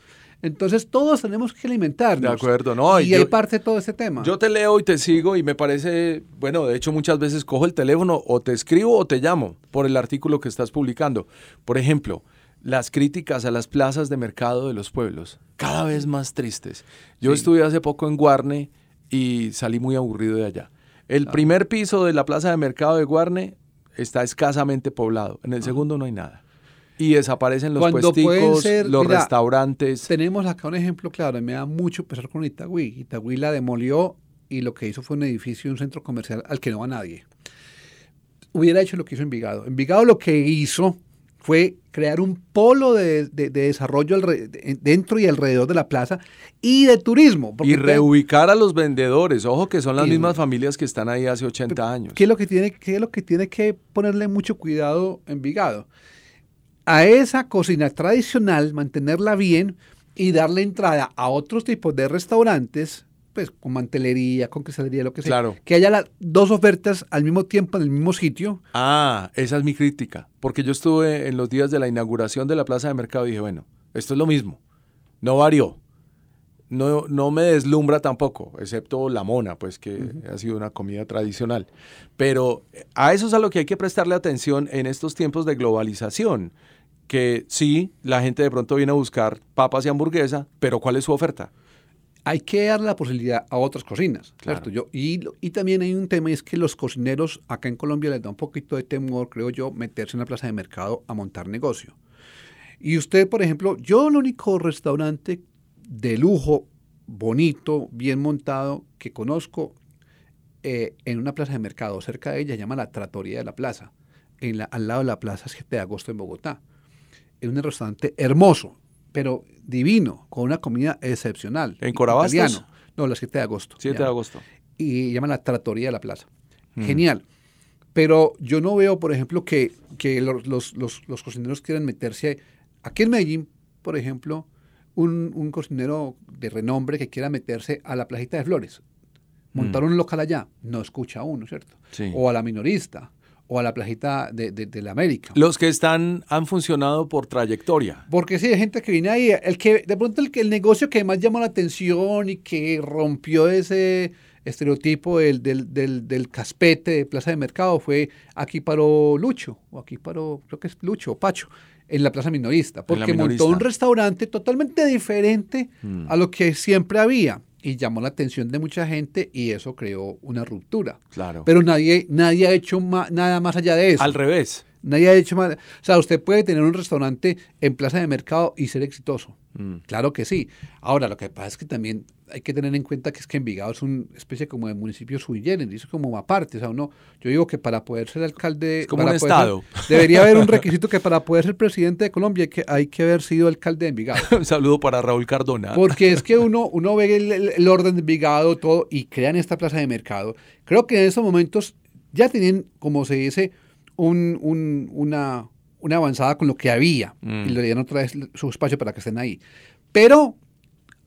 Entonces todos tenemos que alimentarnos. De acuerdo, ¿no? Y, hay parte de todo este tema. Yo te leo y te sigo y me parece, bueno, de hecho muchas veces cojo el teléfono o te escribo o te llamo por el artículo que estás publicando. Por ejemplo, las críticas a las plazas de mercado de los pueblos, cada vez más tristes. Yo estuve hace poco en Guarne y salí muy aburrido de allá. El primer piso de la plaza de mercado de Guarne está escasamente poblado, en el ah. segundo no hay nada. Y desaparecen los puesticos, los restaurantes. Tenemos acá un ejemplo claro, y me da mucho pesar con Itagüí. Itagüí la demolió y lo que hizo fue un edificio, un centro comercial al que no va nadie. Hubiera hecho lo que hizo Envigado. Envigado lo que hizo fue crear un polo de, desarrollo dentro y alrededor de la plaza y de turismo. Y reubicar a los vendedores, ojo que son las mismas familias que están ahí hace 80 años. ¿Qué es lo que tiene, qué es lo que, tiene que ponerle mucho cuidado en Vigado? A esa cocina tradicional, mantenerla bien y darle entrada a otros tipos de restaurantes pues con mantelería, con quesadería, lo que sea. Claro. Que haya las dos ofertas al mismo tiempo en el mismo sitio. Ah, esa es mi crítica. Porque yo estuve en los días de la inauguración de la plaza de mercado y dije, bueno, esto es lo mismo. No varió. No, no me deslumbra tampoco, excepto la mona, pues que ha sido una comida tradicional. Pero a eso es a lo que hay que prestarle atención en estos tiempos de globalización. Que sí, la gente de pronto viene a buscar papas y hamburguesa, pero ¿cuál es su oferta? hay que darle la posibilidad a otras cocinas, ¿cierto? Yo, y, y, también hay un tema, y es que los cocineros acá en Colombia les da un poquito de temor, creo yo, meterse en la plaza de mercado a montar negocio. Y usted, por ejemplo, yo el único restaurante de lujo, bonito, bien montado, que conozco eh, en una plaza de mercado cerca de ella, se llama la Tratoría de la Plaza, en la, al lado de la Plaza 7 de Agosto en Bogotá. Es un restaurante hermoso, pero divino, con una comida excepcional. ¿En Corabastos? No, la 7 de agosto. 7 de agosto. Y llaman la Tratoría de la Plaza. Mm. Genial. Pero yo no veo, por ejemplo, que, que los, los, los, cocineros quieran meterse. Aquí en Medellín, por ejemplo, un, un, cocinero de renombre que quiera meterse a la Plajita de Flores, montar mm. un local allá, no escucha a uno, ¿cierto? Sí. O a la minorista, o a la plajita de, de, la América. Los que están han funcionado por trayectoria. Porque sí, hay gente que viene ahí, el que de pronto el, que, el negocio que más llamó la atención y que rompió ese estereotipo del, del, del, del, caspete de plaza de mercado fue aquí paró Lucho, o aquí paró, creo que es Lucho o Pacho, en la plaza minorista, porque montó un restaurante totalmente diferente mm. a lo que siempre había y llamó la atención de mucha gente y eso creó una ruptura. Claro. Pero nadie, nadie ha hecho nada más allá de eso. Al revés. Nadie ha hecho más. O sea, usted puede tener un restaurante en plaza de mercado y ser exitoso. Mm. Claro que sí. Ahora, lo que pasa es que también hay que tener en cuenta que es que Envigado es una especie como de municipio sui generis, es como aparte. O sea, uno, yo digo que para poder ser alcalde. como un estado. debería haber un requisito que para poder ser presidente de Colombia hay que, hay que haber sido alcalde de Envigado. un saludo para Raúl Cardona. Porque es que uno, uno ve el, orden de Envigado, todo, y crean esta plaza de mercado. Creo que en esos momentos ya tienen, como se dice, un, un, una, una avanzada con lo que había y le dieron otra vez su espacio para que estén ahí. Pero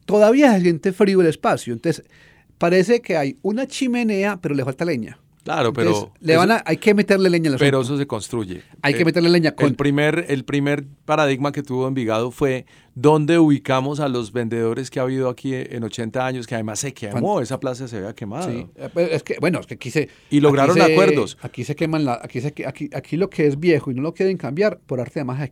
todavía se siente frío el espacio, entonces parece que hay una chimenea, pero le falta leña. Claro, pero... Le van a, hay que meterle leña al Pero eso se construye. Hay que eh, meterle leña. Con... El, primer, el primer paradigma que tuvo Envigado fue dónde ubicamos a los vendedores que ha habido aquí en 80 años, que además se quemó, esa plaza se había quemado. Sí, eh, pues, es que, bueno, es que aquí se... Y lograron acuerdos. Aquí se queman, la, aquí, se, aquí, aquí lo que es viejo y no lo quieren cambiar, por arte de magia,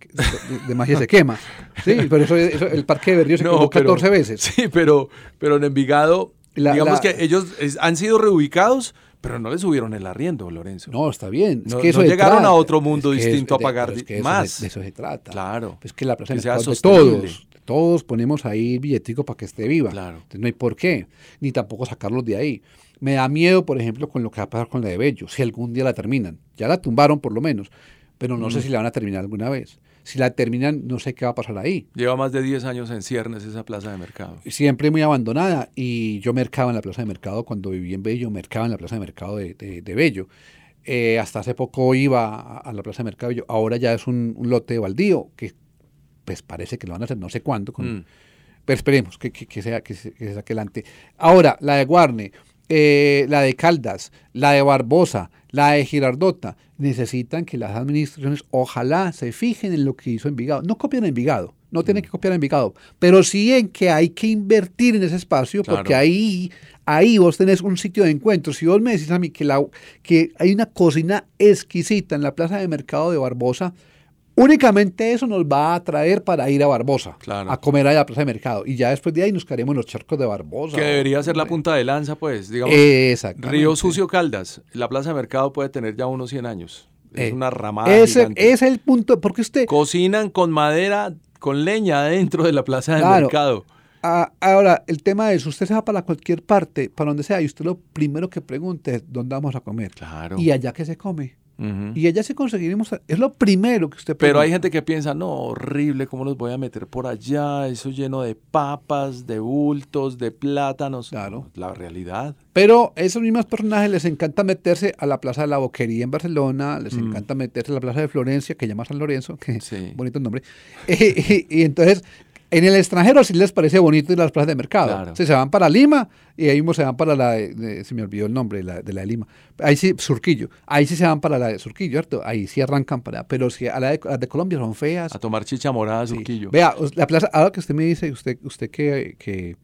de, magia se quema. Sí, pero eso, el parque de Berrío se quemó 14 veces. Sí, pero, pero en Envigado, digamos que ellos han sido reubicados pero no le subieron el arriendo, Lorenzo. No, está bien. no, llegaron a otro mundo distinto a pagar más. de eso se trata. Claro. Es que la plaza de, todos, Todos ponemos ahí billetico para que esté viva. Claro. Entonces no hay por qué, ni tampoco sacarlos de ahí. Me da miedo, por ejemplo, con lo que va a pasar con la de Bello, si algún día la terminan. Ya la tumbaron por lo menos, pero no sé si la van a terminar alguna vez. Si la terminan, no sé qué va a pasar ahí. Lleva más de 10 años en ciernes esa plaza de mercado. Siempre muy abandonada y yo mercaba en la plaza de mercado cuando viví en Bello, mercaba en la plaza de mercado de, de, de Bello. Eh, hasta hace poco iba a, a, la plaza de mercado de Bello. Ahora ya es un, un, lote baldío que pues parece que lo van a hacer no sé cuándo. Con, mm. Pero esperemos que, que, que sea, que, se, que se saque adelante. Ahora, la de Guarne. Eh, la de Caldas, la de Barbosa, la de Girardota, necesitan que las administraciones ojalá se fijen en lo que hizo Envigado. No copian Envigado, no tienen que copiar Envigado, pero sí en que hay que invertir en ese espacio claro. porque ahí, ahí vos tenés un sitio de encuentro. Si vos me decís a mí que, la, que hay una cocina exquisita en la plaza de mercado de Barbosa, Únicamente eso nos va a atraer para ir a Barbosa, claro. a comer allá a la Plaza de Mercado. Y ya después de ahí nos caeremos en los charcos de Barbosa. Que debería ser la punta de lanza, pues. Digamos. Río Sucio Caldas, la Plaza de Mercado puede tener ya unos 100 años. Es Eh, una ramada. Ese es el punto, porque usted... Cocinan con madera, con leña dentro de la Plaza de Claro. Mercado. Ah, ahora, el tema es, usted se va para cualquier parte, para donde sea, y usted lo primero que pregunte es, ¿dónde vamos a comer? Claro. Y allá que se come. Y allá se conseguiremos, es lo primero que usted Pero hay pregunta. gente que piensa, no, horrible, ¿cómo los voy a meter por allá? Eso lleno de papas, de bultos, de plátanos. Claro. La realidad. Pero esos mismos personajes les encanta meterse a la Plaza de la Boquería en Barcelona, les Mm. encanta meterse a la Plaza de Florencia, que llama San Lorenzo, que Sí. bonito nombre. y, y entonces, en el extranjero sí les parece bonito ir a las plazas de mercado. Claro. Sí, se van para Lima y ahí mismo se van para la, de- se me olvidó el nombre, la, de la de Lima. Ahí sí, Surquillo. Ahí sí se van para la de Surquillo, ¿cierto? Ahí sí arrancan para, pero si a la de, las de Colombia son feas. A tomar chicha morada, Sí. surquillo. Vea, la plaza, ahora que usted me dice, usted, usted que, que,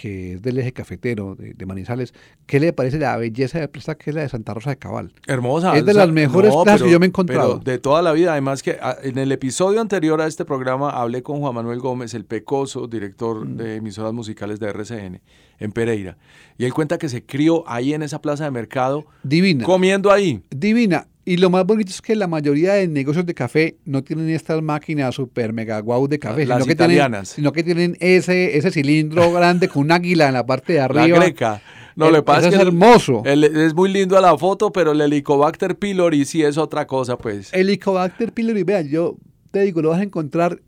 que es del eje cafetero de, de Manizales, ¿qué le parece la belleza de plaza que es la de Santa Rosa de Cabal? Hermosa. Es de las mejores plazas que yo me he encontrado. pero de toda la vida. Además que ah, en el episodio anterior a este programa hablé con Juan Manuel Gómez, el pecoso, director Mm. de emisoras musicales de RCN, en Pereira. Y él cuenta que se crió ahí en esa plaza de mercado, Divina. comiendo ahí. Divina. Y lo más bonito es que la mayoría de negocios de café no tienen estas máquinas super mega guau de café, Las sino, que italianas. tienen, sino que tienen ese, ese cilindro grande con un águila en la parte de arriba. La greca. No, El- le pasa es que hermoso. el- es muy lindo a la foto, pero el Helicobacter pylori sí es otra cosa, pues. El Helicobacter pylori, vea, yo te digo, lo vas a encontrar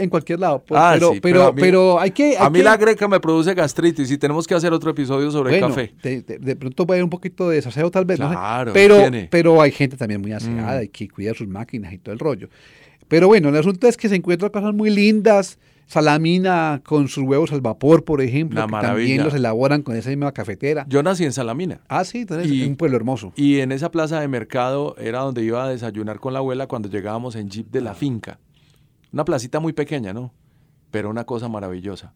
en cualquier lado. pues, Ah, pero, sí, pero, pero a mí- pero hay que... hay A mí que- la greca me produce gastritis y tenemos que hacer otro episodio sobre bueno, café. De, de- de pronto a haber un poquito de desaseo tal vez, no sé. Claro, pero, tiene. pero hay gente también muy aseada Mm. y que cuida sus máquinas y todo el rollo. Pero bueno, el asunto es que se encuentran cosas muy lindas, salamina con sus huevos al vapor, por ejemplo, que maravilla. también los elaboran con esa misma cafetera. Yo nací en Salamina. Ah, sí, entonces Y- es un pueblo hermoso. Y en esa plaza de mercado era donde iba a desayunar con la abuela cuando llegábamos en jeep de la finca. Una placita muy pequeña, ¿no? Pero una cosa maravillosa.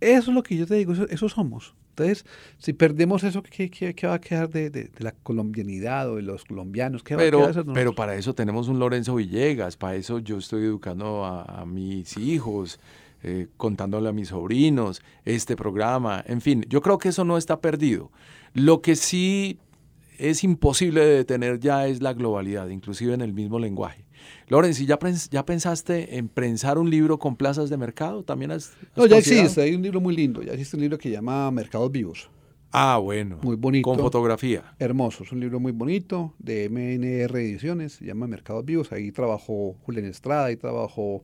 Eso es lo que yo te digo, eso, eso somos. Entonces, si perdemos eso, ¿qué, qué- qué va a quedar de, de- de la colombianidad o de los colombianos? ¿Qué va a Pero, quedar de pero para eso tenemos un Lorenzo Villegas, para eso yo estoy educando a, a mis hijos, eh, contándole a mis sobrinos este programa, en fin, yo creo que eso no está perdido. Lo que sí es imposible de detener ya es la globalidad, inclusive en el mismo lenguaje. Lorenzo, ¿ya, prens- ¿ya pensaste en prensar un libro con plazas de mercado? ¿También has, No, has ya considerado? existe, hay un libro muy lindo, ya existe un libro que se llama Mercados Vivos. Ah, bueno. Muy bonito. Con fotografía. Hermoso, es un libro muy bonito de MNR Ediciones, se llama Mercados Vivos. Ahí trabajó Julián Estrada, ahí trabajó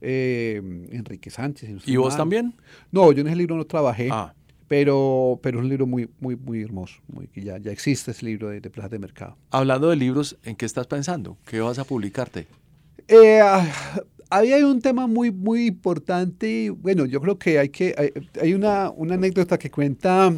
eh, Enrique Sánchez. si no ¿Y vos mal. también? No, yo en ese libro no trabajé, Ah, pero, pero es un libro muy, muy, muy hermoso. Muy, ya, ya existe ese libro de, de plazas de mercado. hablando de libros, ¿en qué estás pensando? ¿Qué vas a publicarte? Eh, ah, ahí hay un tema muy, muy importante. Bueno, yo creo que hay que. Hay, hay una, una anécdota que cuenta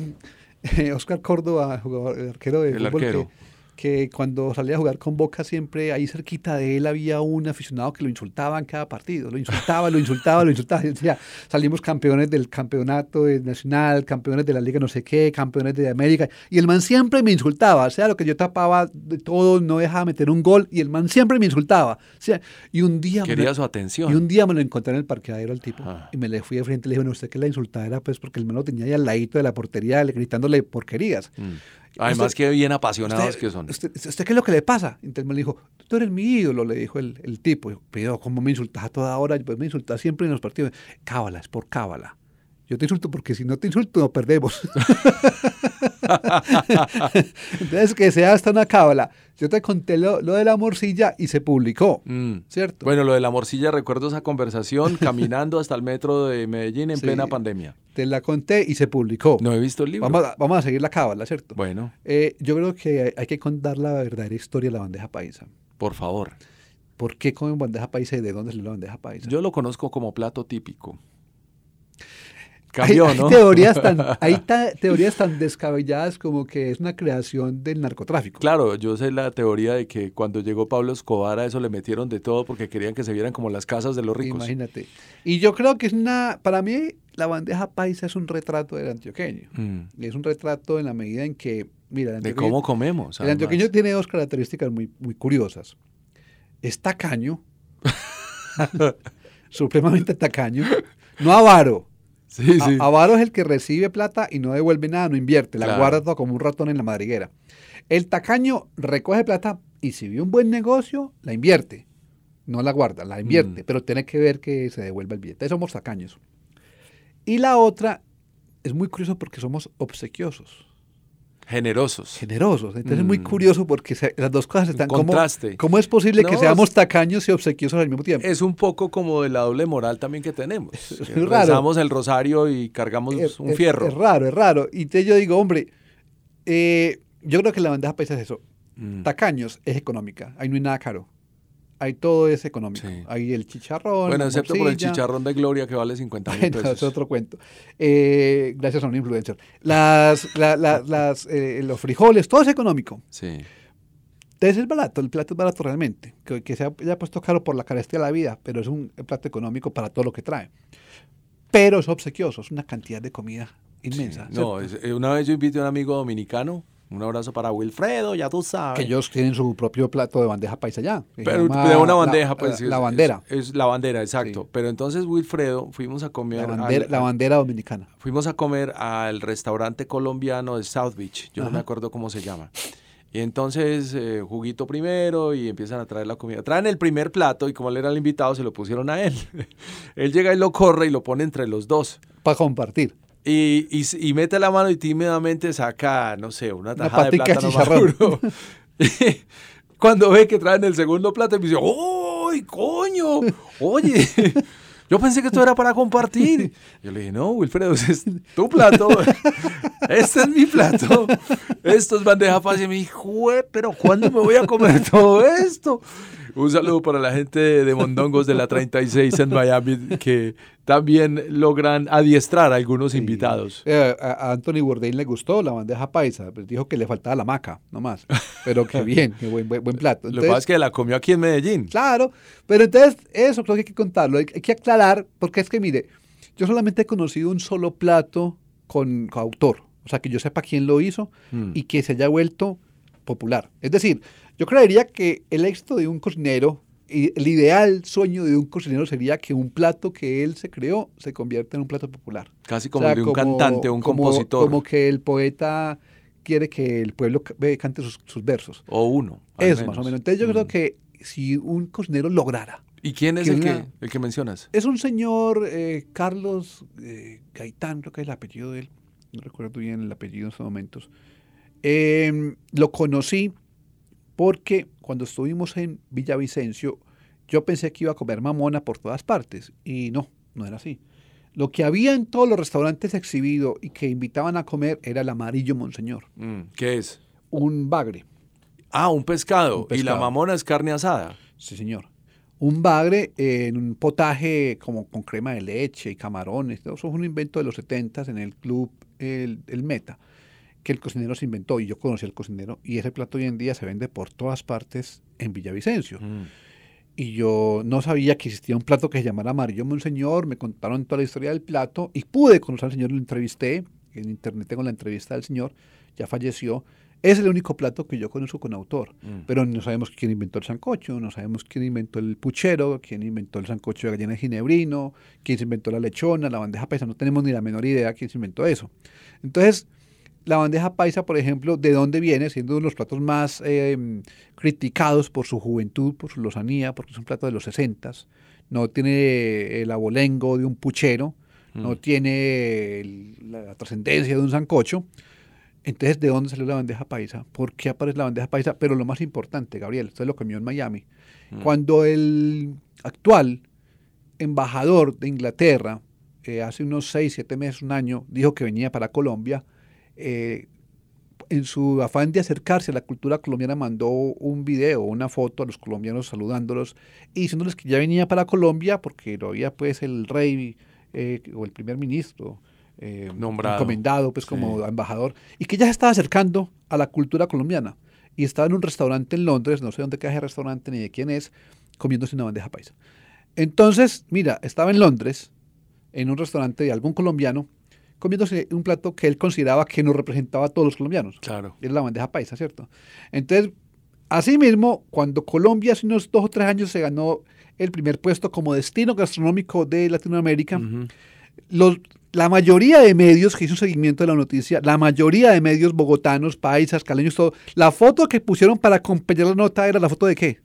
eh, Oscar Córdoba, jugador, el arquero de El fútbol, arquero. Que, que cuando salía a jugar con Boca, siempre ahí cerquita de él había un aficionado que lo insultaba en cada partido. Lo insultaba, lo insultaba, lo insultaba. Decía, salimos campeones del campeonato nacional, campeones de la liga no sé qué, campeones de América. Y el man siempre me insultaba. O sea, lo que yo tapaba de todo, no dejaba meter un gol. Y el man siempre me insultaba. O sea, y un día... me Quería lo- su atención. y un día me lo encontré en el parqueadero al tipo Ah. y me le fui de frente y le dije, bueno, usted que la insultaba era pues porque el man lo tenía ahí al ladito de la portería le- gritándole porquerías. Mm. Además que bien apasionados que son. Usted, usted, qué es lo que le pasa? Entonces me dijo, tú eres mi ídolo, le dijo el, el tipo. Pero ¿cómo me insultas a toda hora? Pues me insultas siempre en los partidos. Cábala, es por cábala. Yo te insulto porque si no te insulto, no perdemos. Entonces, que sea hasta una cábala. Yo te conté lo, de la morcilla y se publicó, mm. ¿cierto? Bueno, lo de la morcilla, recuerdo esa conversación caminando hasta el metro de Medellín en plena pandemia. Te la conté y se publicó. No he visto el libro. Vamos a, seguir la cábala, ¿cierto? Bueno. Eh, yo creo que hay que contar la verdadera historia de la bandeja paisa. Por favor. ¿Por qué comen bandeja paisa y de dónde es la bandeja paisa? Yo lo conozco como plato típico hay, teorías tan, hay teorías tan descabelladas como que es una creación del narcotráfico. Claro, yo sé la teoría de que cuando llegó Pablo Escobar a eso le metieron de todo porque querían que se vieran como las casas de los ricos. Imagínate. Y yo creo que es una, para mí la bandeja paisa es un retrato del antioqueño. Mm. Es un retrato en la medida en que, mira, de cómo comemos. El antioqueño tiene dos características muy, muy curiosas. Es tacaño, supremamente tacaño, no avaro Sí, sí. Avaro es el que recibe plata y no devuelve nada, no invierte, la guarda como un ratón en la madriguera. El tacaño recoge plata y si ve un buen negocio, la invierte. No la guarda, la invierte, mm. pero tiene que ver que se devuelva el billete. Somos tacaños. Y la otra es muy curioso porque somos obsequiosos. Generosos. Generosos. Entonces es muy mm. curioso porque las dos cosas están como... Contraste. ¿Cómo es posible que seamos tacaños y obsequiosos al mismo tiempo? Es un poco como de la doble moral también que tenemos. Es, raro. el rosario y cargamos un fierro. Es, raro, es raro. Y entonces yo digo, hombre, eh, yo creo que la bandeja paisa es eso. Mm. Tacaños es económica. Ahí no hay nada caro ahí todo es económico. Hay el chicharrón. Bueno, excepto por el chicharrón de Gloria que vale 50 mil pesos. es otro cuento. Eh, gracias a un influencer. Las, eh, los frijoles, todo es económico. Sí. Entonces es barato, el plato es barato realmente. Que, se haya puesto caro por la carestía de la vida, pero es un plato económico para todo lo que trae. Pero es obsequioso, es una cantidad de comida inmensa. No, eh, una vez yo invité a un amigo dominicano un abrazo para Wilfredo, ya tú sabes. Que ellos tienen su propio plato de bandeja paisa allá. Pero de una bandeja, pues. La, bandera. Es, la bandera, exacto. Pero entonces Wilfredo, fuimos a comer. La bandera, dominicana. Fuimos a comer al restaurante colombiano de South Beach. Yo no me acuerdo cómo se llama. Y entonces, eh, juguito primero y empiezan a traer la comida. Traen el primer plato y como él era el invitado, se lo pusieron a él. él llega y lo corre y lo pone entre los dos. Para compartir. Y, y, mete la mano y tímidamente saca, no sé, una tajada de plátano maduro. Cuando ve que traen el segundo plato, me dice, ¡Uy, coño! Oye, yo pensé que esto era para compartir. Yo le dije, no, Wilfredo, ese es tu plato. Este es mi plato. Esto es bandeja fácil. Y me dijo, pero ¿cuándo me voy a comer todo esto? Un saludo para la gente de Mondongos de la 36 en Miami que también logran adiestrar a algunos invitados. Eh, a Anthony Bourdain le gustó la bandeja paisa, pues dijo que le faltaba la maca, nomás. Pero que bien, que buen, buen, plato. Lo que pasa es que la comió aquí en Medellín. Claro, pero entonces eso creo que hay que contarlo, hay, que aclarar, porque es que mire, yo solamente he conocido un solo plato con, autor, o sea, que yo sepa quién lo hizo mm. y que se haya vuelto popular. Es decir, yo creería que el éxito de un cocinero, y el ideal sueño de un cocinero sería que un plato que él se creó se convierta en un plato popular. Casi como de un cantante o un compositor. Como que el poeta quiere que el pueblo cante sus, versos. O uno. Eso, más o menos. Entonces yo creo mm. que si un cocinero lograra ¿Y quién es el, que, el que mencionas? Es un señor, eh, Carlos eh, Gaitán, creo que es el apellido de él. No recuerdo bien el apellido en estos momentos. Em, lo conocí porque cuando estuvimos en Villavicencio, yo pensé que iba a comer mamona por todas partes y no, no era así. Lo que había en todos los restaurantes exhibido y que invitaban a comer era el amarillo monseñor. Mm, ¿Qué es? Un bagre. Ah, un pescado. Y la mamona es carne asada. Sí, señor. Un bagre en un potaje como con crema de leche y camarones. Eso es un invento de los 70 en el club el, el Meta que el cocinero se inventó y yo conocí al cocinero y ese plato hoy en día se vende por todas partes en Villavicencio. Mm. Y yo no sabía que existía un plato que se llamara Amarillo Monseñor, me contaron toda la historia del plato y pude conocer al señor, lo entrevisté, en internet tengo la entrevista del señor, ya falleció. Es el único plato que yo conozco con autor, mm. pero no sabemos quién inventó el sancocho, no sabemos quién inventó el puchero, quién inventó el sancocho de gallina de ginebrino, quién se inventó la lechona, la bandeja paisa, no tenemos ni la menor idea quién se inventó eso. Entonces, la bandeja paisa, por ejemplo, ¿de dónde viene? Siendo uno de los platos más em, criticados por su juventud, por su lozanía, porque es un plato de los 60 no tiene el abolengo de un puchero, no mm. tiene la trascendencia de un sancocho. Entonces, ¿de dónde salió la bandeja paisa? ¿Por qué aparece la bandeja paisa? Pero lo más importante, Gabriel, esto es lo comió en Miami. Mm. Cuando el actual embajador de Inglaterra, eh, hace unos 6, 7 meses, un año, dijo que venía para Colombia, eh, en su afán de acercarse a la cultura colombiana mandó un video, una foto a los colombianos saludándolos y diciéndoles que ya venía para Colombia porque lo había pues el rey eh, o el primer ministro eh, Nombrado. encomendado pues como embajador y que ya se estaba acercando a la cultura colombiana y estaba en un restaurante en Londres, no sé dónde queda ese restaurante ni de quién es, comiéndose una bandeja paisa. Entonces, mira, estaba en Londres, en un restaurante de algún colombiano, comiéndose un plato que él consideraba que no representaba a todos los colombianos. Claro. Era la bandeja paisa, ¿cierto? Entonces, asimismo, cuando Colombia hace unos dos o tres años se ganó el primer puesto como destino gastronómico de Latinoamérica, los, la mayoría de medios que hizo un seguimiento de la noticia, la mayoría de medios bogotanos, paisas, caleños, todo, la foto que pusieron para acompañar la nota era la foto de qué?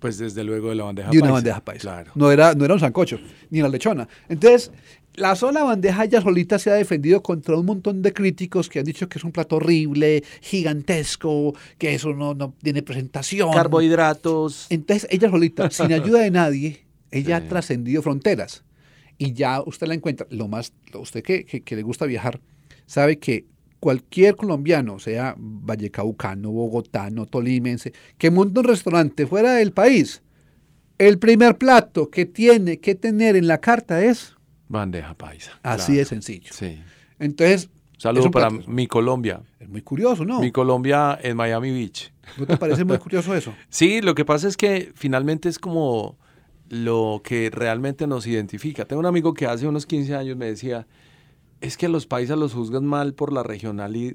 Pues desde luego de la bandeja paisa. De una bandeja paisa. Claro. No era, no era un sancocho, ni la lechona. Entonces, la sola bandeja ya solita se ha defendido contra un montón de críticos que han dicho que es un plato horrible, gigantesco, que eso no, no tiene presentación. Carbohidratos. Entonces, ella solita, sin ayuda de nadie, ella ha trascendido fronteras. Y ya usted la encuentra. Lo más, usted que, que, le gusta viajar, sabe que cualquier colombiano, sea vallecaucano, bogotano, tolimense, que monte un restaurante fuera del país, el primer plato que tiene que tener en la carta es Bandeja paisa. Así de sencillo. Sí. Entonces. Saludo para mi Colombia. Es muy curioso, ¿no? Mi Colombia en Miami Beach. ¿No te parece muy curioso eso? sí, lo que pasa es que finalmente es como lo que realmente nos identifica. Tengo un amigo que hace unos 15 años me decía, es que los paisas los juzgan mal por la,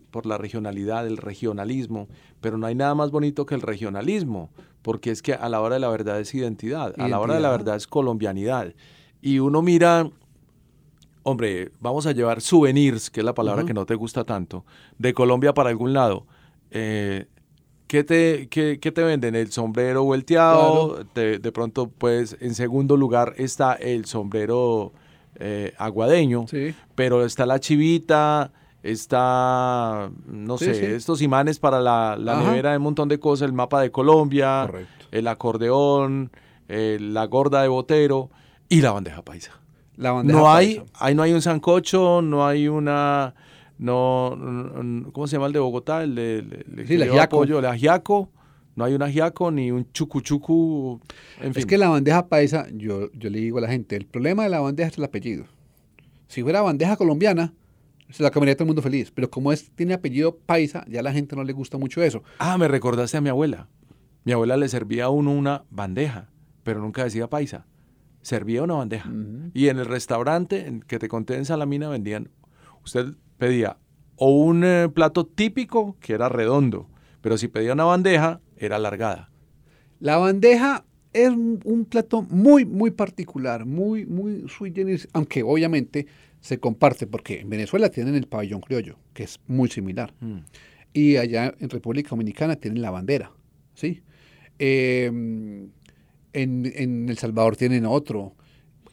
por la regionalidad, el regionalismo, pero no hay nada más bonito que el regionalismo, porque es que a la hora de la verdad es identidad, a la hora de la verdad es colombianidad. Y uno mira hombre, vamos a llevar souvenirs, que es la palabra que no te gusta tanto, de Colombia para algún lado. Eh, ¿qué, te, qué, te venden? ¿El sombrero volteado? de pronto, pues, en segundo lugar está el sombrero eh, aguadeño, pero está la chivita, está, no sé, estos imanes para la, nevera de un montón de cosas, el mapa de Colombia, el acordeón, eh, la gorda de botero y la bandeja paisa no hay, ahí no hay un sancocho, no hay una, no, ¿cómo se llama el de Bogotá? El de, el, sí, el ajiaco. el ajiaco. No hay un ajiaco ni un chucuchucu, en fin. Es que la bandeja paisa, yo, yo le digo a la gente, el problema de la bandeja es el apellido. Si fuera bandeja colombiana, se la comería todo el mundo feliz. Pero como es, tiene apellido paisa, ya a la gente no le gusta mucho eso. Ah, me recordaste a mi abuela. Mi abuela le servía a uno una bandeja, pero nunca decía paisa servía una bandeja. Y en el restaurante que te conté en Salamina vendían, usted pedía o un eh, plato típico que era redondo, pero si pedía una bandeja era alargada. La bandeja es un plato muy, muy particular, muy, muy sui generis, aunque obviamente se comparte, porque en Venezuela tienen el pabellón criollo, que es muy similar. Mm. Y allá en República Dominicana tienen la bandera, ¿sí? Eh, en, El Salvador tienen otro.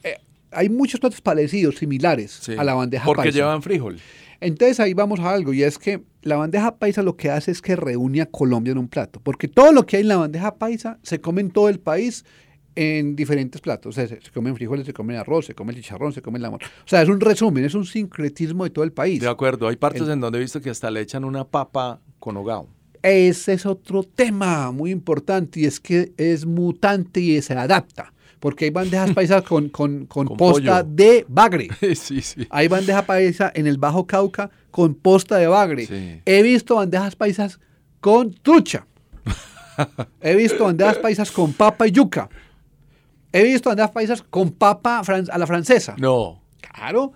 Eh, hay muchos platos parecidos, similares a la bandeja paisa. Porque llevan frijol. Entonces ahí vamos a algo, y es que la bandeja paisa lo que hace es que reúne a Colombia en un plato, porque todo lo que hay en la bandeja paisa se come en todo el país en diferentes platos. O sea, se, comen frijoles, se comen arroz, se come el chicharrón, se come el amor. O sea, es un resumen, es un sincretismo de todo el país. De acuerdo, hay partes en donde he visto que hasta le echan una papa con hogao. Ese es otro tema muy importante y es que es mutante y se adapta. Porque hay bandejas paisas con, con, posta de bagre. Sí, sí. Hay bandeja paisa en el Bajo Cauca con posta de bagre. He visto bandejas paisas con trucha. He visto bandejas paisas con papa y yuca. He visto bandejas paisas con papa a la francesa. No. Claro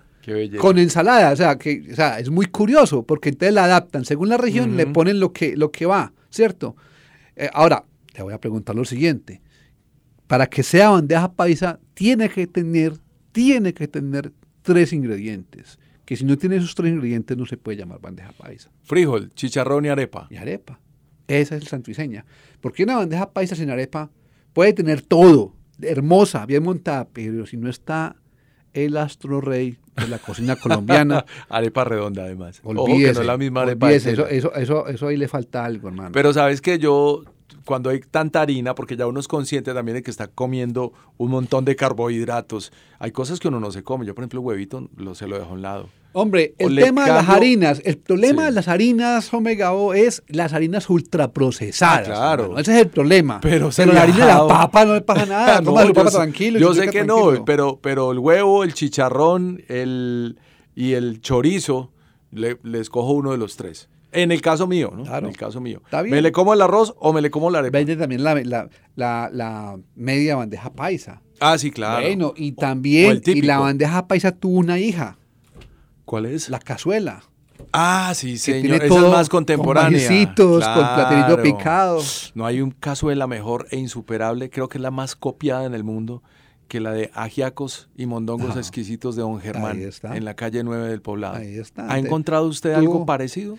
con ensalada. O sea, que, o sea, es muy curioso porque entonces la adaptan. Según la región, le ponen lo que, lo que va, ¿cierto? Eh, ahora, te voy a preguntar lo siguiente. Para que sea bandeja paisa, tiene que tener, tiene que tener tres ingredientes. que si no tiene esos tres ingredientes no se puede llamar bandeja paisa. Frijol, chicharrón y arepa. Y arepa. Esa es el santuiseña. Porque una bandeja paisa sin arepa puede tener todo, hermosa, bien montada, pero si no está el astro rey de la cocina colombiana. arepa redonda, además. Olvídese, no es la misma arepa. Eso, eso, eso, eso ahí le falta algo, hermano. Pero sabes que yo cuando hay tanta harina, porque ya uno es consciente también de que está comiendo un montón de carbohidratos, hay cosas que uno no se come. Yo, por ejemplo, el huevito lo, se lo dejo a un lado. Hombre, el tema de las harinas, el problema de las harinas omega O es las harinas ultraprocesadas. Ah, claro. ese es el problema. Pero, la harina de la papa no le pasa nada. no, su papa tranquilo. Yo sé que no, pero, pero el huevo, el chicharrón el, y el chorizo, le, les cojo uno de los tres. En el caso mío, ¿no? Claro. En el caso mío. ¿Me le como el arroz o me le como la arepa? Vende también la, la, la, media bandeja paisa. Ah, sí, claro. Bueno, y también, y la bandeja paisa tuvo una hija. ¿Cuál es? La cazuela. Ah, sí, señor. Esa es más contemporánea. Con con platerito picado. No hay un cazuela mejor e insuperable. Creo que es la más copiada en el mundo que la de ajiacos y mondongos exquisitos de Don Germán en la calle 9 del poblado. Ahí está. ¿Ha encontrado usted algo parecido?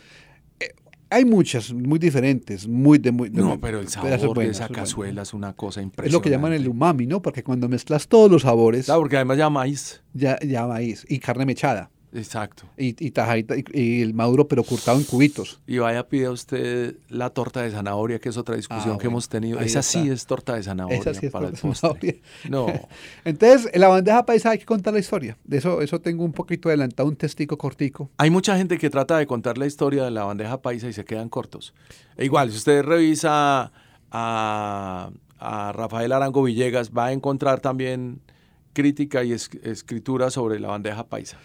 Hay muchas, muy diferentes, muy de muy. no, pero el sabor de esa cazuela es una cosa impresionante. Es lo que llaman el umami, ¿no? Porque cuando mezclas todos los sabores. Claro, porque además ya maíz. Ya, ya maíz. Y carne mechada. Exacto. Y, y, tajadita, y, el maduro, pero cortado en cubitos. Y vaya, pide usted la torta de zanahoria, que es otra discusión ah, que hemos tenido. Esa sí es torta de zanahoria Esa sí es para torta el zanahoria. No. Entonces, en la bandeja paisa hay que contar la historia. De eso, eso tengo un poquito adelantado, un testigo cortico. Hay mucha gente que trata de contar la historia de la bandeja paisa y se quedan cortos. E igual, si usted revisa a, a Rafael Arango Villegas, va a encontrar también crítica y escritura sobre la bandeja paisa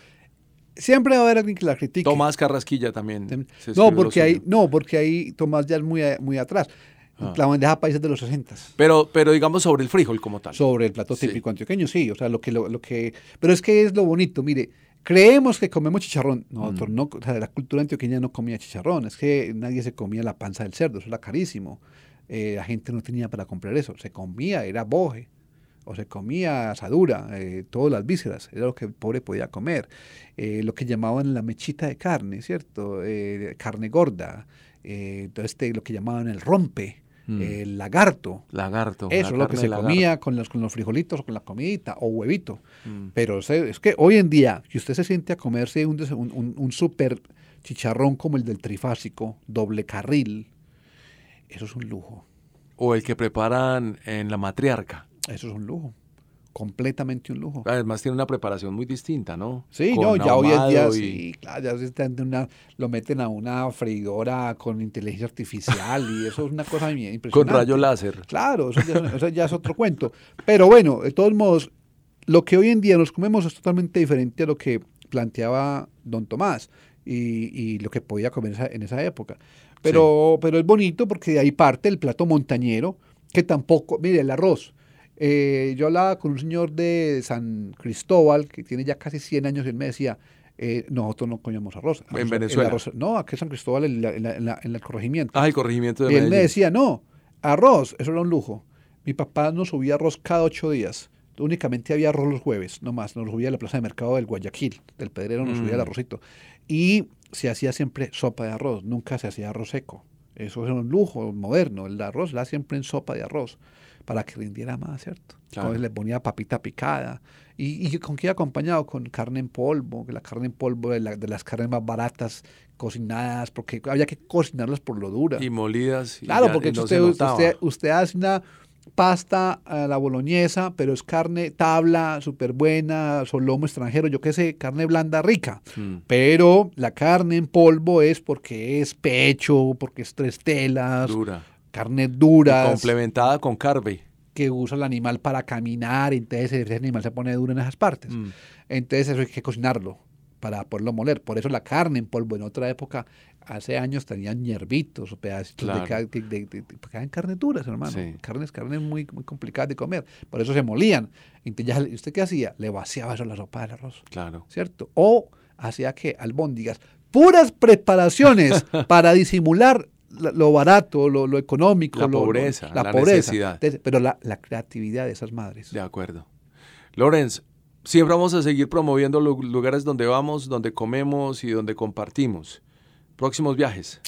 siempre va a haber alguien que la critique. Tomás Carrasquilla también. No, porque ahí, no, porque ahí Tomás ya es muy, muy atrás. Ah. La bandeja paisa de los 60. Pero, pero digamos sobre el frijol como tal. Sobre el plato típico antioqueño, sí. O sea, lo que, lo, que. Pero es que es lo bonito, mire. Creemos que comemos chicharrón. Nosotros mm. no, o sea, la cultura antioqueña no comía chicharrón. Es que nadie se comía la panza del cerdo, eso era carísimo. Eh, la gente no tenía para comprar eso. Se comía, era boje o se comía asadura, eh, todas las vísceras, era lo que el pobre podía comer. Eh, lo que llamaban la mechita de carne, ¿cierto? Eh, carne gorda, este, lo que llamaban el rompe, mm. el lagarto. Lagarto. Eso es lo que se comía con los, con los frijolitos o con la comidita o huevito. Mm. Pero es que hoy en día, si usted se siente a comerse un, un, un súper chicharrón como el del trifásico, doble carril, eso es un lujo. O el que preparan en la matriarca. Eso es un lujo. Completamente un lujo. Además tiene una preparación muy distinta, ¿no? Sí, no, ya hoy en día sí, claro, ya una, lo meten a una freidora con inteligencia artificial y eso es una cosa impresionante. Con rayo láser. Claro, eso ya, es otro cuento. Pero bueno, de todos modos, lo que hoy en día nos comemos es totalmente diferente a lo que planteaba don Tomás y, lo que podía comer en esa época. Pero, pero es bonito porque de ahí parte el plato montañero, que tampoco, mire, el arroz. Eh, yo hablaba con un señor de San Cristóbal, que tiene ya casi 100 años, y él me decía, eh, nosotros no comíamos arroz. ¿En Venezuela? no, aquí en San Cristóbal, en, el corregimiento. Ah, el corregimiento de Y él me decía, no, arroz, eso era un lujo. Mi papá nos subía arroz cada ocho días. Únicamente había arroz los jueves, no más. Nos subía a la plaza de mercado del Guayaquil, del Pedrero, nos subía el mm. arrocito. Y se hacía siempre sopa de arroz, nunca se hacía arroz seco. Eso era un lujo moderno. El arroz la siempre en sopa de arroz para que rindiera más, ¿cierto? Entonces le ponía papita picada. ¿Y, con qué acompañado? Con carne en polvo, que la carne en polvo de, las carnes más baratas, cocinadas, porque había que cocinarlas por lo dura. Y molidas. claro, porque usted, usted, hace una pasta a la boloñesa, pero es carne tabla, súper buena, lomo extranjero, yo qué sé, carne blanda rica. Mm. Pero la carne en polvo es porque es pecho, porque es tres telas. Dura carne dura. Complementada con carbe. Que usa el animal para caminar, entonces ese animal se pone duro en esas partes. Mm. Entonces eso hay que cocinarlo para poderlo moler. Por eso la carne en polvo en otra época, hace años tenían hierbitos o pedacitos de, de, de, carne duras, hermano. Carnes, carnes muy, muy complicadas de comer. Por eso se molían. Entonces, ¿usted qué hacía? Le vaciaba eso la sopa del arroz. Claro. ¿Cierto? O hacía que albóndigas, puras preparaciones para disimular lo barato, lo, económico, la pobreza, la, pobreza, Pero la, creatividad de esas madres. De acuerdo. Lorenz, siempre vamos a seguir promoviendo los lugares donde vamos, donde comemos y donde compartimos. Próximos viajes.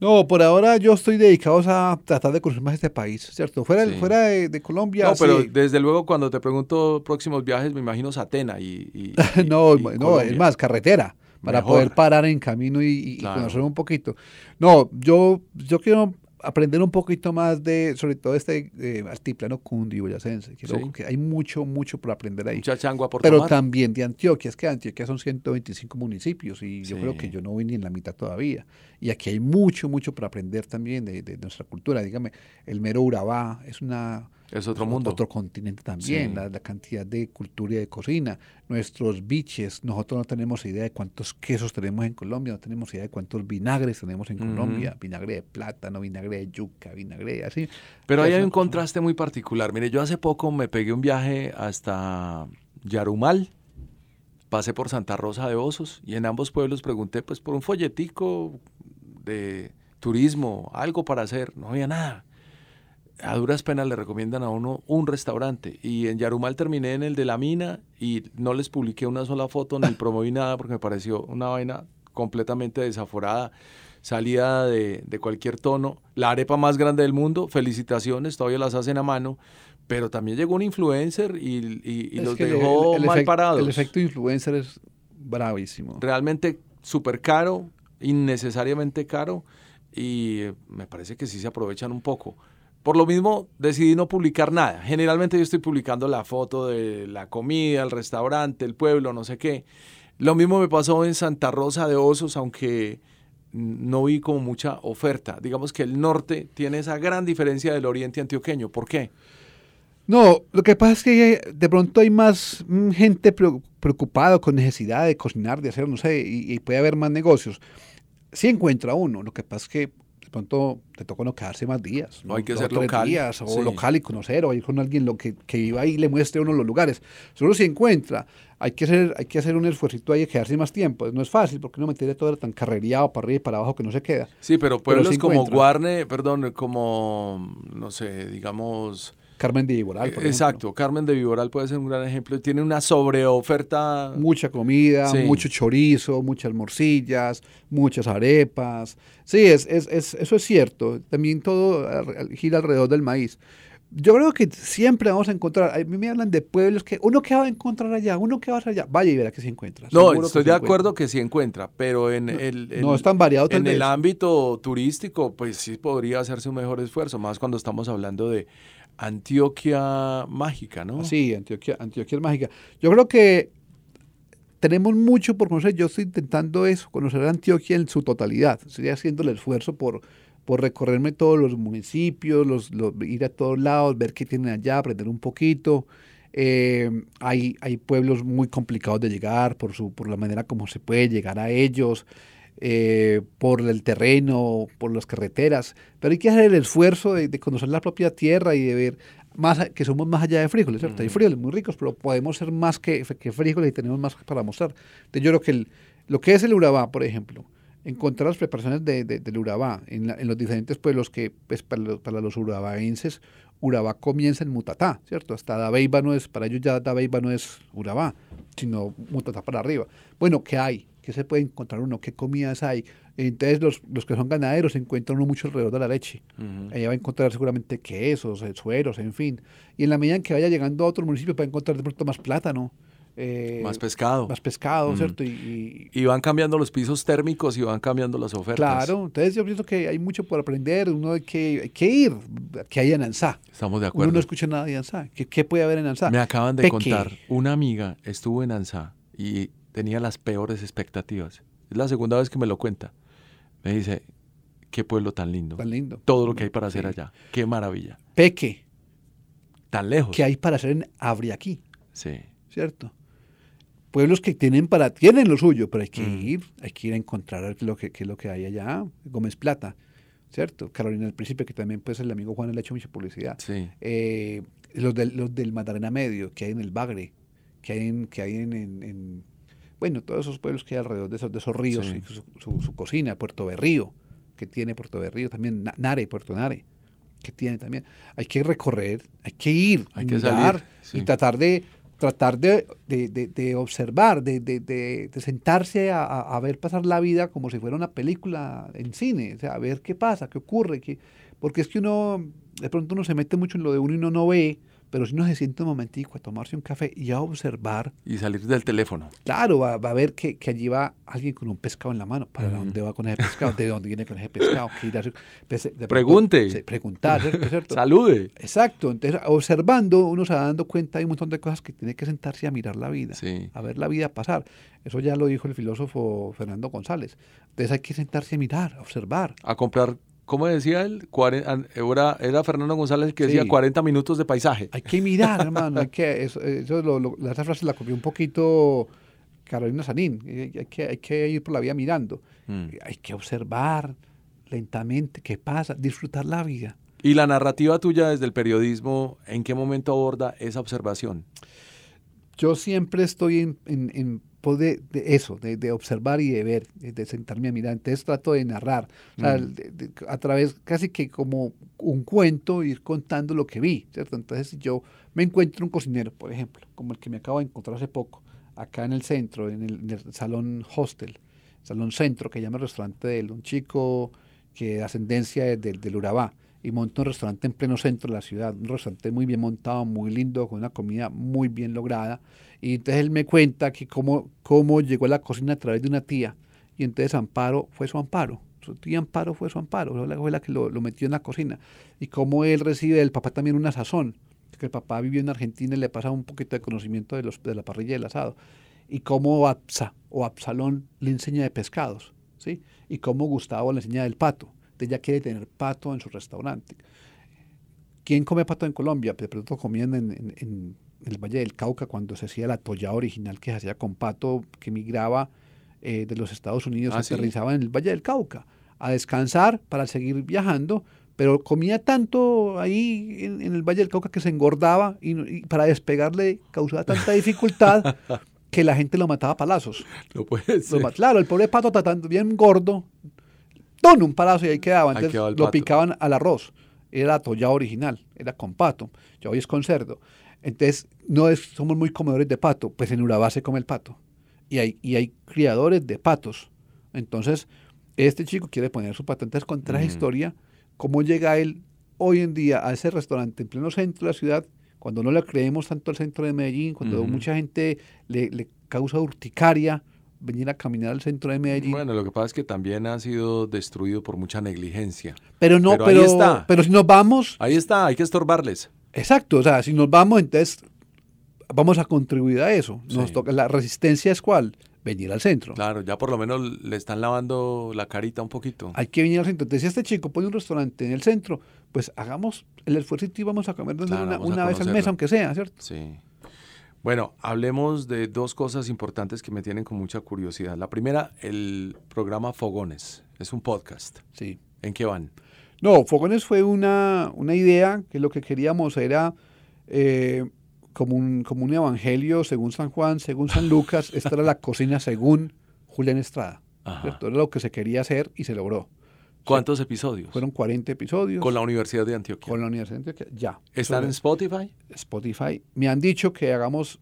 No, por ahora yo estoy dedicado a tratar de conocer más este país, ¿cierto? Fuera, fuera de, Colombia. No, pero desde luego cuando te pregunto próximos viajes, me imagino Satena y. no, no, es más, carretera, para poder parar en camino y, conocer un poquito. No, yo, yo quiero aprender un poquito más de, sobre todo este eh, altiplano cundiboyacense. Quiero que hay mucho, mucho por aprender ahí. Mucha changua por Pero también de Antioquia, es que Antioquia son 125 municipios y yo creo que yo no voy ni en la mitad todavía. Y aquí hay mucho, mucho por aprender también de, de nuestra cultura. Dígame, el mero Urabá es una es otro mundo. Otro continente también, la, cantidad de cultura y de cocina. Nuestros biches, nosotros no tenemos idea de cuántos quesos tenemos en Colombia, no tenemos idea de cuántos vinagres tenemos en Colombia. Vinagre de plátano, vinagre de yuca, vinagre así. Pero ahí hay un contraste muy particular. Mire, yo hace poco me pegué un viaje hasta Yarumal, pasé por Santa Rosa de Osos y en ambos pueblos pregunté pues por un folletico de turismo, algo para hacer, no había nada a duras penas le recomiendan a uno un restaurante. Y en Yarumal terminé en el de la mina y no les publiqué una sola foto ni promoví nada porque me pareció una vaina completamente desaforada, salida de, de, cualquier tono. La arepa más grande del mundo, felicitaciones, todavía las hacen a mano. Pero también llegó un influencer y, y, los dejó mal parados. El efecto influencer es bravísimo. Realmente súper caro, innecesariamente caro. Y me parece que sí se aprovechan un poco. Por lo mismo decidí no publicar nada. Generalmente yo estoy publicando la foto de la comida, el restaurante, el pueblo, no sé qué. Lo mismo me pasó en Santa Rosa de Osos, aunque no vi como mucha oferta. Digamos que el norte tiene esa gran diferencia del oriente antioqueño. ¿Por qué? No, lo que pasa es que de pronto hay más mm, gente preocupada con necesidad de cocinar, de hacer, no sé, y, y puede haber más negocios. Sí encuentra uno, lo que pasa es que pronto te toca no quedarse más días. ¿no? hay que ser local. Días, o local y conocer, o ir con alguien lo que, que viva ahí y le muestre a uno los lugares. Solo se encuentra. Hay que hacer, hay que hacer un esfuerzo ahí y quedarse más tiempo. No es fácil porque no me tiene todo tan carreriado para arriba y para abajo que no se queda. Sí, pero pueblos como Guarne, perdón, como, no sé, digamos Carmen de Viboral, por Exacto, Carmen de Viboral puede ser un gran ejemplo. Tiene una sobreoferta. Mucha comida, mucho chorizo, muchas morcillas, muchas arepas. Sí, es, es, es, eso es cierto. También todo gira alrededor del maíz. Yo creo que siempre vamos a encontrar, a mí me hablan de pueblos que uno que va a encontrar allá, uno que va a allá, vaya y verá que se encuentra. No, estoy de acuerdo que sí encuentra, pero en el, no es tan variado en el ámbito turístico, pues sí podría hacerse un mejor esfuerzo, más cuando estamos hablando de Antioquia mágica, ¿no? Sí, Antioquia, Antioquia mágica. Yo creo que tenemos mucho por conocer. Yo estoy intentando eso, conocer Antioquia en su totalidad. Estoy haciendo el esfuerzo por, por recorrerme todos los municipios, los, ir a todos lados, ver qué tienen allá, aprender un poquito. Eh, hay, hay pueblos muy complicados de llegar por, su, por la manera como se puede llegar a ellos. Eh, por el terreno, por las carreteras, pero hay que hacer el esfuerzo de, conocer la propia tierra y de ver más que somos más allá de frijoles, ¿cierto? Hay frijoles muy ricos, pero podemos ser más que, que frijoles y tenemos más para mostrar. Entonces yo creo que lo que es el urabá, por ejemplo, encontrar las preparaciones de, del urabá en, los diferentes pueblos que pues, para, los, para los urabaenses, urabá comienza en mutatá, ¿cierto? Hasta Dabeiba no es, para ellos ya Dabeiba no es urabá, sino mutatá para arriba. Bueno, ¿qué hay? ¿Qué se puede encontrar uno? ¿Qué comidas hay? Entonces los, los que son ganaderos encuentran uno mucho alrededor de la leche. Ella va a encontrar seguramente quesos, eh, sueros, en fin. Y en la medida en que vaya llegando a otro municipio va a encontrar de pronto más plátano. Eh, más pescado. Más pescado, ¿cierto? Y, y, van cambiando los pisos térmicos y van cambiando las ofertas. Claro, entonces yo pienso que hay mucho por aprender, uno hay que, hay que ir, que hay en ANSA. Estamos de acuerdo. Uno no escucha nada de ANSA. ¿Qué, qué puede haber en ANSA? Me acaban de contar, una amiga estuvo en ANSA y tenía las peores expectativas. Es la segunda vez que me lo cuenta. Me dice, qué pueblo tan lindo. Tan lindo. Todo lo que hay para hacer allá. Qué maravilla. Peque. Tan lejos. ¿Qué hay para hacer en Abriaquí? Sí. ¿Cierto? Pueblos que tienen para tienen lo suyo, pero hay que mm. ir, hay que ir a encontrar lo que, lo que hay allá. Gómez Plata, ¿cierto? Carolina del Príncipe, que también pues el amigo Juan le ha hecho mucha publicidad. Sí. Eh, los, del, los del Magdalena Medio, que hay en el Bagre, que hay en, que hay en bueno, todos esos pueblos que hay alrededor de esos, de esos ríos, y su, cocina, Puerto Berrío, que tiene Puerto Berrío, también Nare, Puerto Nare, que tiene también. Hay que recorrer, hay que ir, hay que salir, y tratar de tratar de, observar, de, sentarse a, ver pasar la vida como si fuera una película en cine, o sea, a ver qué pasa, qué ocurre, qué, porque es que uno, de pronto uno se mete mucho en lo de uno y uno no ve, pero si uno se siente un momentico a tomarse un café y a observar. Y salir del teléfono. Claro, va, a ver que, allí va alguien con un pescado en la mano. ¿Para dónde va con ese pescado? ¿De dónde viene con ese pescado? Pregunte. preguntar, ¿cierto? Salude. Exacto. Entonces, observando, uno se va dando cuenta de un montón de cosas que tiene que sentarse a mirar la vida, a ver la vida pasar. Eso ya lo dijo el filósofo Fernando González. Entonces hay que sentarse a mirar, a observar. A comprar ¿Cómo decía él? Era, era Fernando González que decía 40 minutos de paisaje. Hay que mirar, hermano. Hay que, eso, esa frase la copió un poquito Carolina Sanín. Hay que, hay que ir por la vida mirando. Mm. Hay que observar lentamente qué pasa, disfrutar la vida. ¿Y la narrativa tuya desde el periodismo, en qué momento aborda esa observación? Yo siempre estoy en, en de, eso, de, observar y de ver, de sentarme a mirar. Entonces trato de narrar, mm. a través casi que como un cuento, ir contando lo que vi, ¿cierto? Entonces si yo me encuentro un cocinero, por ejemplo, como el que me acabo de encontrar hace poco, acá en el centro, en el, salón hostel, salón centro, que llama el restaurante de él, un chico que de ascendencia del, del Urabá y monta un restaurante en pleno centro de la ciudad, un restaurante muy bien montado, muy lindo, con una comida muy bien lograda. Y entonces él me cuenta que cómo, cómo llegó a la cocina a través de una tía, y entonces Amparo fue su amparo. Su tía Amparo fue su amparo, fue la que lo, metió en la cocina. Y cómo él recibe del papá también una sazón, que el papá vivió en Argentina y le pasa un poquito de conocimiento de, los, de la parrilla del asado. Y cómo Absa o Absalón le enseña de pescados, ¿sí? Y cómo Gustavo le enseña del pato ella quiere tener pato en su restaurante. ¿Quién come pato en Colombia? De pronto comían en, el Valle del Cauca cuando se hacía la toya original que se hacía con pato que migraba eh, de los Estados Unidos, ah, aterrizaba en el Valle del Cauca a descansar para seguir viajando, pero comía tanto ahí en, el Valle del Cauca que se engordaba y, para despegarle causaba tanta dificultad que la gente lo mataba a palazos. No puede ser. claro, el pobre pato tratando bien gordo, un palazo y ahí quedaba. Entonces lo picaban al arroz. Era toya original, era con pato. Ya hoy es con cerdo. Entonces, no es, somos muy comedores de pato, pues en Urabá se come el pato. Y hay, y hay criadores de patos. Entonces, este chico quiere poner su pato. Entonces, contra la historia, cómo llega él hoy en día a ese restaurante en pleno centro de la ciudad, cuando no le creemos tanto al centro de Medellín, cuando mucha gente le, le causa urticaria, venir a caminar al centro de Medellín. Bueno, lo que pasa es que también ha sido destruido por mucha negligencia. Pero no, pero, ahí está. pero si nos vamos... Ahí está, hay que estorbarles. Exacto, o sea, si nos vamos, entonces vamos a contribuir a eso. Nos toca, la resistencia es cuál? Venir al centro. Claro, ya por lo menos le están lavando la carita un poquito. Hay que venir al centro. Entonces, si este chico pone un restaurante en el centro, pues hagamos el esfuerzo y vamos a comer una, una vez al mes, aunque sea, ¿cierto? Sí. Bueno, hablemos de dos cosas importantes que me tienen con mucha curiosidad. La primera, el programa Fogones. Es un podcast. Sí. ¿En qué van? No, Fogones fue una, una idea que lo que queríamos era eh, como, un, como un evangelio según San Juan, según San Lucas. Esta era la cocina según Julián Estrada. Era lo que se quería hacer y se logró. ¿Cuántos episodios? Fueron 40 episodios. ¿Con la Universidad de Antioquia? Con la Universidad de Antioquia, ya. ¿Están en Spotify? Spotify. Me han dicho que hagamos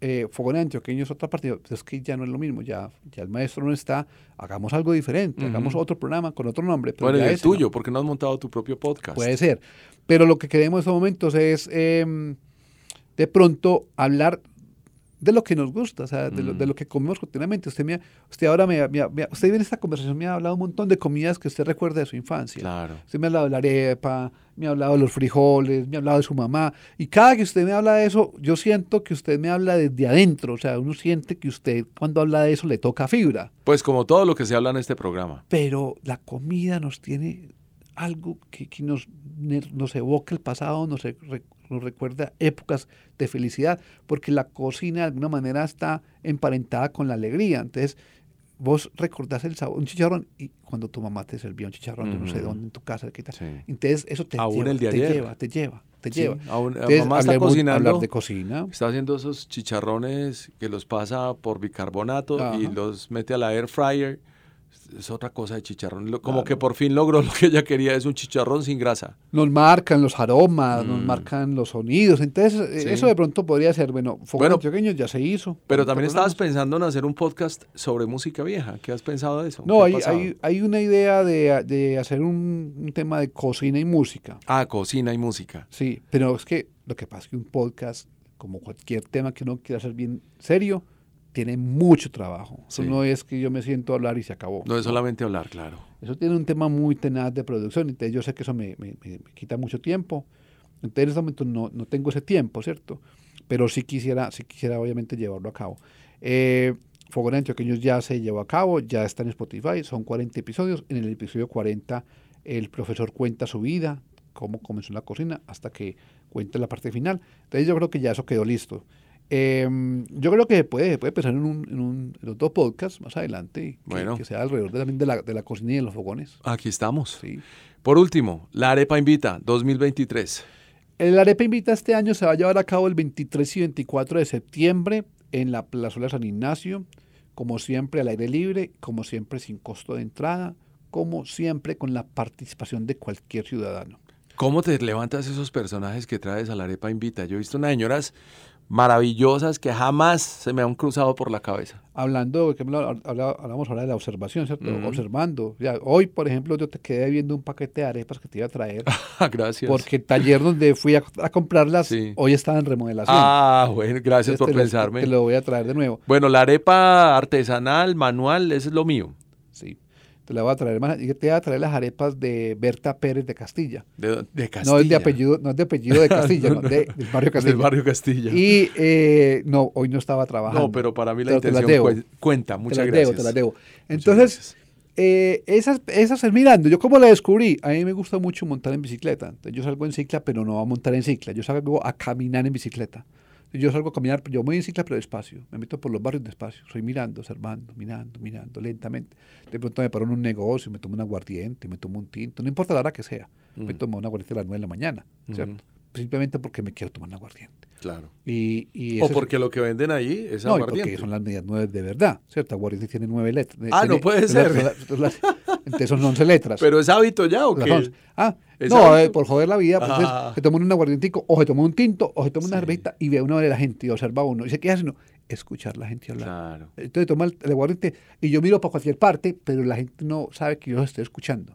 eh, Fogón Antioqueño es otra partida. Es que ya no es lo mismo, ya, ya el maestro no está. Hagamos algo diferente, hagamos otro programa con otro nombre. Pero bueno, es tuyo, porque no has montado tu propio podcast. Puede ser. Pero lo que queremos en estos momentos es em, de pronto hablar de lo que nos gusta, o sea, de, lo, de, lo, que comemos continuamente. Usted, me, usted ahora me, usted en esta conversación me ha hablado un montón de comidas que usted recuerda de su infancia. Claro. Usted me ha hablado de la arepa, me ha hablado de los frijoles, me ha hablado de su mamá. Y cada que usted me habla de eso, yo siento que usted me habla desde adentro. O sea, uno siente que usted cuando habla de eso le toca fibra. Pues como todo lo que se habla en este programa. Pero la comida nos tiene algo que, que nos, nos evoca el pasado, nos, nos recuerda épocas de felicidad, porque la cocina de alguna manera está emparentada con la alegría. Entonces, vos recordás el sabor, un chicharrón, y cuando tu mamá te servía un chicharrón, no sé dónde, en tu casa, ¿qué tal? Entonces, eso te, lleva, te lleva, te lleva, te lleva. mamá está cocinando. Hablar de cocina. Está haciendo esos chicharrones que los pasa por bicarbonato y los mete a la air fryer es otra cosa de chicharrón. Como que por fin logró lo que ella quería, es un chicharrón sin grasa. Nos marcan los aromas, nos mm. marcan los sonidos. Entonces, eh, eso de pronto podría ser, bueno, bueno pequeños ya se hizo. Pero también estabas pensando en hacer un podcast sobre música vieja. ¿Qué has pensado de eso? No, hay, hay, hay, una idea de, de hacer un, un, tema de cocina y música. Ah, cocina y música. Sí, pero es que lo que pasa es que un podcast, como cualquier tema que uno quiera hacer bien serio, tiene mucho trabajo. Eso no es que yo me siento a hablar y se acabó. No es solamente hablar, claro. Eso tiene un tema muy tenaz de producción. Entonces yo sé que eso me, quita mucho tiempo. Entonces en este momento no, no, tengo ese tiempo, ¿cierto? Pero sí quisiera, sí quisiera obviamente llevarlo a cabo. Eh, Fogón Antioqueños ya se llevó a cabo, ya está en Spotify, son 40 episodios. En el episodio 40 el profesor cuenta su vida, cómo comenzó la cocina, hasta que cuenta la parte final. Entonces yo creo que ya eso quedó listo. Em, yo creo que puede, puede pensar en, un, en, un, en otro podcast más adelante, que, que sea alrededor de, también de la, de la cocina y de los fogones. Aquí estamos. Sí. Por último, la Arepa Invita 2023. El Arepa Invita este año se va a llevar a cabo el 23 y 24 de septiembre en la Plazuela San Ignacio, como siempre al aire libre, como siempre sin costo de entrada, como siempre con la participación de cualquier ciudadano. ¿Cómo te levantas esos personajes que traes a la Arepa Invita? Yo he visto unas señoras maravillosas que jamás se me han cruzado por la cabeza. Hablando, hablamos ahora de la observación, ¿cierto? Observando. Ya, hoy, por ejemplo, yo te quedé viendo un paquete de arepas que te iba a traer. gracias. Porque el taller donde fui a, comprarlas, hoy estaba en remodelación. Ah, bueno, gracias por pensarme. te lo voy a traer de nuevo. Bueno, la arepa artesanal, manual, eso es lo mío. Te la voy a traer más. Te voy a traer las arepas de Berta Pérez de Castilla. De, Castilla. No es de apellido, no es de apellido de Castilla, no, de, del barrio Castilla. Del barrio Castilla. Y eh, no, hoy no estaba trabajando. No, pero para mí la intención cuenta. Muchas te gracias. Debo, te las debo. Entonces, eh, esas, esas mirando. Yo como la descubrí, a mí me gusta mucho montar en bicicleta. yo salgo en cicla, pero no a montar en cicla. Yo salgo a caminar en bicicleta. Yo salgo a caminar, yo voy en cicla, pero despacio. Me meto por los barrios despacio. Soy mirando, observando, mirando, mirando, lentamente. De pronto me paro en un negocio, me tomo un aguardiente, me tomo un tinto, no importa la hora que sea. Me tomo un aguardiente a las 9 de la mañana, ¿cierto? Simplemente porque me quiero tomar un aguardiente. Claro. Y, o porque lo que venden ahí es no, aguardiente. porque son las medias nueve de verdad, ¿cierto? Aguardiente tiene nueve letras. Ah, no puede ser. entonces son once letras. ¿Pero es hábito ya o qué? Ah, no, eh, por joder la vida, pues ah. se toma un aguardientico, o se toma un tinto, o se toma una cerveza y ve una de la gente y observa uno. Y se qué hace? No, escuchar la gente hablar. Claro. Entonces toma el, el aguardiente y yo miro para cualquier parte, pero la gente no sabe que yo los estoy escuchando.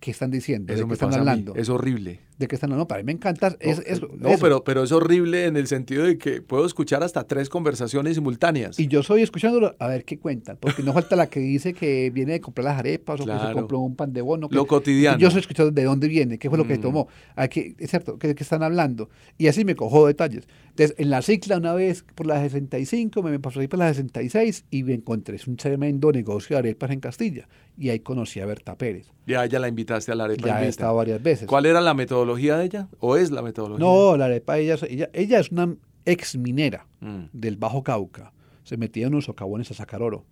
¿Qué están diciendo? Eso ¿De qué están hablando? Es horrible. ¿De qué están hablando? Para mí me encanta. Es, no, Pero, pero es horrible en el sentido de que puedo escuchar hasta tres conversaciones simultáneas. Y yo soy escuchándolo a ver qué cuentan. Porque no falta la que dice que viene de comprar las arepas o que se compró un pan de bono. Lo cotidiano. Yo soy escuchando de dónde viene, qué fue lo que mm. tomó. Aquí, es cierto, ¿qué, están hablando? Y así me cojo detalles. Entonces, en la cicla, una vez por la 65, me, me pasó ahí por la 66 y me encontré es un tremendo negocio de arepas en Castilla. Y ahí conocí a Berta Pérez. Ya, ya la invitaste a la arepa. Ya he estado varias veces. ¿Cuál era la metodología de ella? ¿O es la metodología? No, la arepa, ella, ella, ella es una ex minera mm. del Bajo Cauca. Se metía en unos socavones a sacar oro.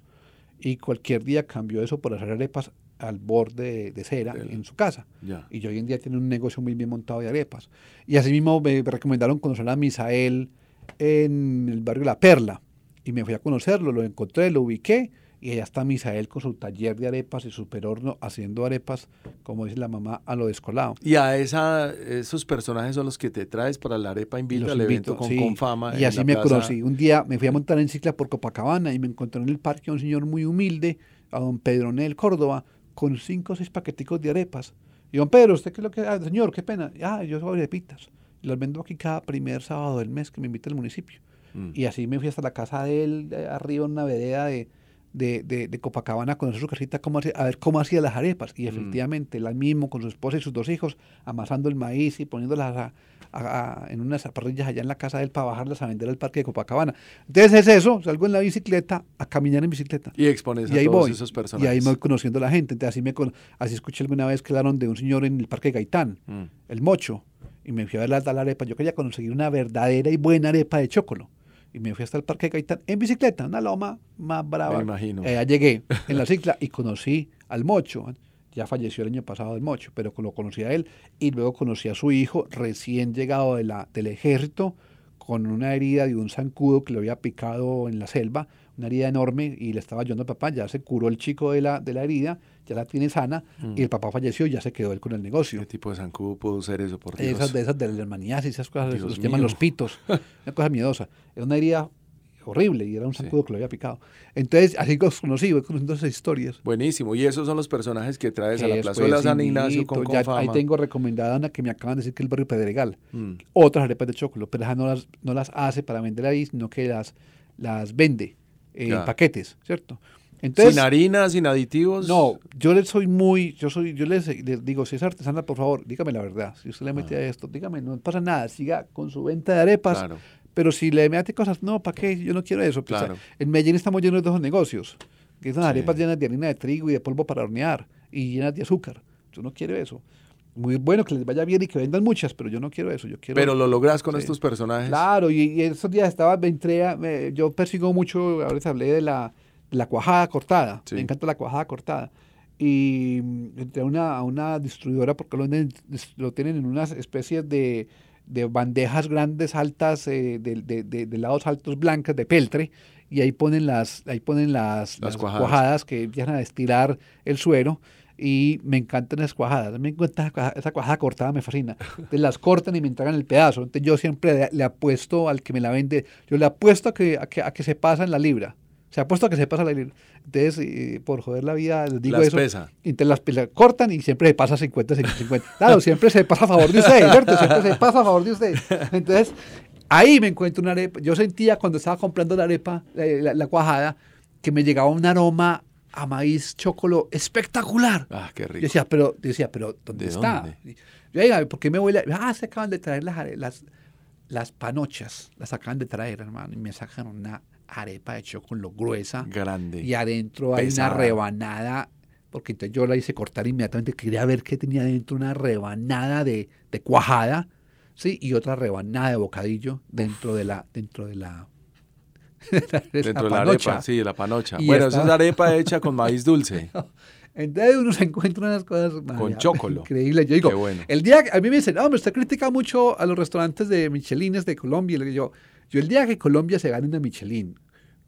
Y cualquier día cambió eso por hacer arepas al borde de cera en su casa. Y hoy en día tiene un negocio muy bien montado de arepas. Y así mismo me recomendaron conocer a Misael en el barrio La Perla. Y me fui a conocerlo, lo encontré, lo ubiqué. Y allá está Misael con su taller de arepas y su perorno haciendo arepas, como dice la mamá, a lo descolado. Y a esa, esos personajes son los que te traes para la arepa invita al evento con, fama. Y así me conocí. Un día me fui a montar en cicla por Copacabana y me encontré en el parque a un señor muy humilde, a don Pedro Nel Córdoba, con cinco o seis paqueticos de arepas. Y don Pedro, ¿usted qué es lo que hace? Señor, qué pena. Ah, yo soy arepitas. Las vendo aquí cada primer sábado del mes que me invita el municipio. Mm. Y así me fui hasta la casa de él, arriba en una vereda de, de, de, Copacabana a conocer su casita cómo a ver cómo hacía las arepas. Y mm. efectivamente, él mismo con su esposa y sus dos hijos, amasando el maíz y poniéndolas en unas parrillas allá en la casa de él para bajarlas a vender al parque de Copacabana. Entonces es eso, salgo en la bicicleta a caminar en bicicleta. Y expones a todos esos personajes. Y ahí me voy conociendo a la gente. Entonces así, me, así escuché alguna vez que hablaron de un señor en el parque Gaitán, mm. el Mocho, y me fui a ver la, la arepa. Yo quería conseguir una verdadera y buena arepa de chocolo y me fui hasta el Parque Gaitán en bicicleta, una loma más brava. Me imagino. Eh, llegué en la cicla y conocí al Mocho. Ya falleció el año pasado el Mocho, pero lo conocí a él y luego conocí a su hijo recién llegado de la, del ejército con una herida de un zancudo que le había picado en la selva, una herida enorme y le estaba ayudando al papá, ya se curó el chico de la, de la herida, ya la tiene sana y el papá falleció y ya se quedó él con el negocio. ¿Qué tipo de zancudo pudo ser eso, por Dios? Esas de esas de las y esas cosas, los llaman los pitos, una cosa miedosa. Era una herida horrible y era un zancudo que lo había picado. Entonces, así conocí, voy conociendo esas historias. Buenísimo, y esos son los personajes que traes a la plazuela San Ignacio con, ya, Ahí tengo recomendada una que me acaban de decir que es el barrio Pedregal. Mm. Otras arepas de chocolate, pero esas no las, no las hace para vender ahí, sino que las, las vende en paquetes, ¿cierto? Entonces, sin harina, sin aditivos. No, yo le soy muy, yo soy, yo les, digo, si es artesana, por favor, dígame la verdad. Si usted le mete a esto, dígame, no pasa nada, siga con su venta de arepas. Claro. Pero si le mete cosas, no, ¿para qué? Yo no quiero eso. Pues, claro. en Medellín estamos llenos de esos negocios, que son arepas llenas de harina de trigo y de polvo para hornear y llenas de azúcar. Yo no quiero eso. Muy bueno que les vaya bien y que vendan muchas, pero yo no quiero eso. Yo quiero, pero lo logras con estos personajes. Claro, y, esos días estaba, me entré, yo persigo mucho, ahora les hablé de la, la cuajada cortada. Me encanta la cuajada cortada y entré a una, a una distribuidora porque lo, lo, tienen en unas especies de, de bandejas grandes, altas, eh, de, de, de, lados altos blancas, de peltre, y ahí ponen las, ahí ponen las, las, cuajadas. que empiezan a estirar el suero y me encantan las cuajadas. Me encanta esa cuajada, cortada, me fascina. Entonces las cortan y me entregan el pedazo. Entonces yo siempre le, apuesto al que me la vende, yo le apuesto a que, a que, a que se pasa en la libra. Se ha puesto a que se pasa la Entonces, por joder la vida, les digo eso. Pesa. Entonces las cortan y siempre se pasa 50, 50. Claro, siempre se pasa a favor de usted, ¿cierto? Siempre se pasa a favor de usted. Entonces, ahí me encuentro una arepa. Yo sentía cuando estaba comprando la arepa, la, cuajada, que me llegaba un aroma a maíz chocolo espectacular. Ah, qué rico. Yo decía, pero, decía, pero ¿dónde está? Yo, diga, ¿por qué me voy a...? Ah, se acaban de traer las, las, las panochas. Las acaban de traer, hermano, y me sacan una arepa hecho con lo gruesa. Grande. Y adentro hay una rebanada, porque entonces yo la hice cortar inmediatamente, quería ver qué tenía dentro, una rebanada de, de cuajada, ¿sí? Y otra rebanada de bocadillo dentro de la, dentro de la, dentro de la arepa, sí, la panocha. bueno, esa es arepa hecha con maíz dulce. Entonces uno se encuentra unas cosas con chocolo. Increíble. Yo digo, el día que a mí me dicen, no, usted critica mucho a los restaurantes de Michelines de Colombia. Y yo, yo el día que Colombia se gane una Michelin,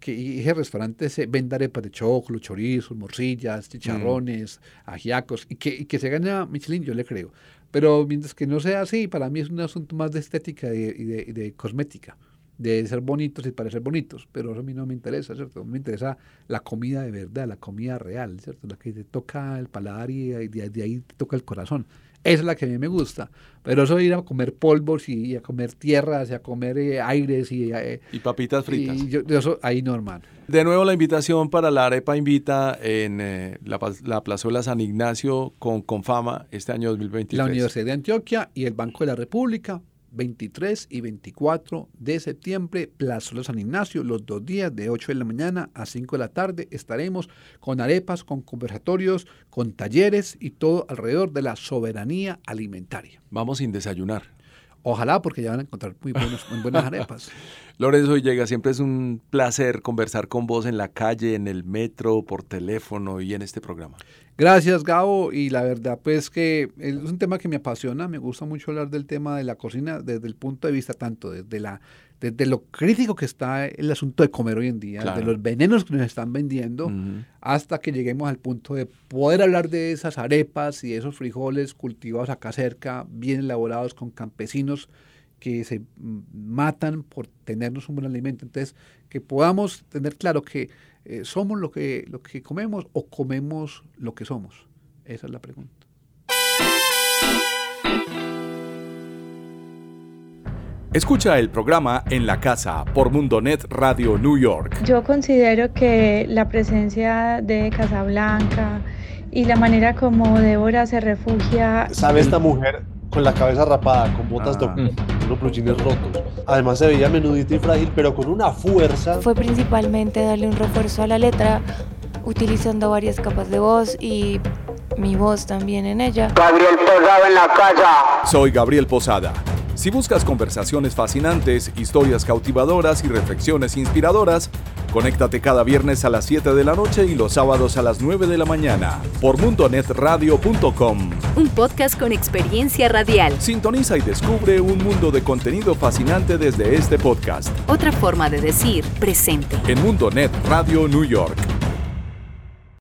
que ese restaurante se venda arepas de choclo, chorizos, morcillas, chicharrones, mm. ajiacos, y que, que se gane a Michelin, yo le creo. Pero mientras que no sea así, para mí es un asunto más de estética y de, de, cosmética, de ser bonitos y parecer bonitos. Pero eso a mí no me interesa, ¿cierto? Me interesa la comida de verdad, la comida real, ¿cierto? La que te toca el paladar y de, de ahí te toca el corazón. Esa es la que a mí me gusta. Pero eso de ir a comer polvos y, a comer tierras y a comer eh, aires y... Eh, y papitas fritas. Y yo, eso ahí normal. De nuevo la invitación para la Arepa Invita en eh, la, la, Plazuela San Ignacio con Confama este año 2023. La Universidad de Antioquia y el Banco de la República 23 y 24 de septiembre, Plaza San Ignacio, los dos días de 8 de la mañana a 5 de la tarde. Estaremos con arepas, con conversatorios, con talleres y todo alrededor de la soberanía alimentaria. Vamos sin desayunar. Ojalá, porque ya van a encontrar muy, muy buenas arepas. Lorenzo llega siempre es un placer conversar con vos en la calle, en el metro, por teléfono y en este programa. Gracias, Gabo. Y la verdad, pues que es un tema que me apasiona. Me gusta mucho hablar del tema de la cocina desde el punto de vista tanto desde la desde lo crítico que está el asunto de comer hoy en día, de los venenos que nos están vendiendo, hasta que lleguemos al punto de poder hablar de esas arepas y esos frijoles cultivados acá cerca, bien elaborados con campesinos que se matan por tenernos un buen alimento. Entonces, que podamos tener claro que eh, somos lo que, lo que comemos o comemos lo que somos. Esa es la pregunta. Escucha el programa En la Casa por Mundonet Radio New York. Yo considero que la presencia de Casablanca y la manera como Débora se refugia... ¿Sabe esta mujer con la cabeza rapada, con botas de ah. unos blue rotos. Además se veía menudita y frágil, pero con una fuerza. Fue principalmente darle un refuerzo a la letra, utilizando varias capas de voz y mi voz también en ella. Gabriel Posada en la casa. Soy Gabriel Posada. Si buscas conversaciones fascinantes, historias cautivadoras y reflexiones inspiradoras, conéctate cada viernes a las 7 de la noche y los sábados a las 9 de la mañana por mundonetradio.com. un podcast con experiencia radial. Sintoniza y descubre un mundo de contenido fascinante desde este podcast. Otra forma de decir presente. En Mundo Net Radio New York.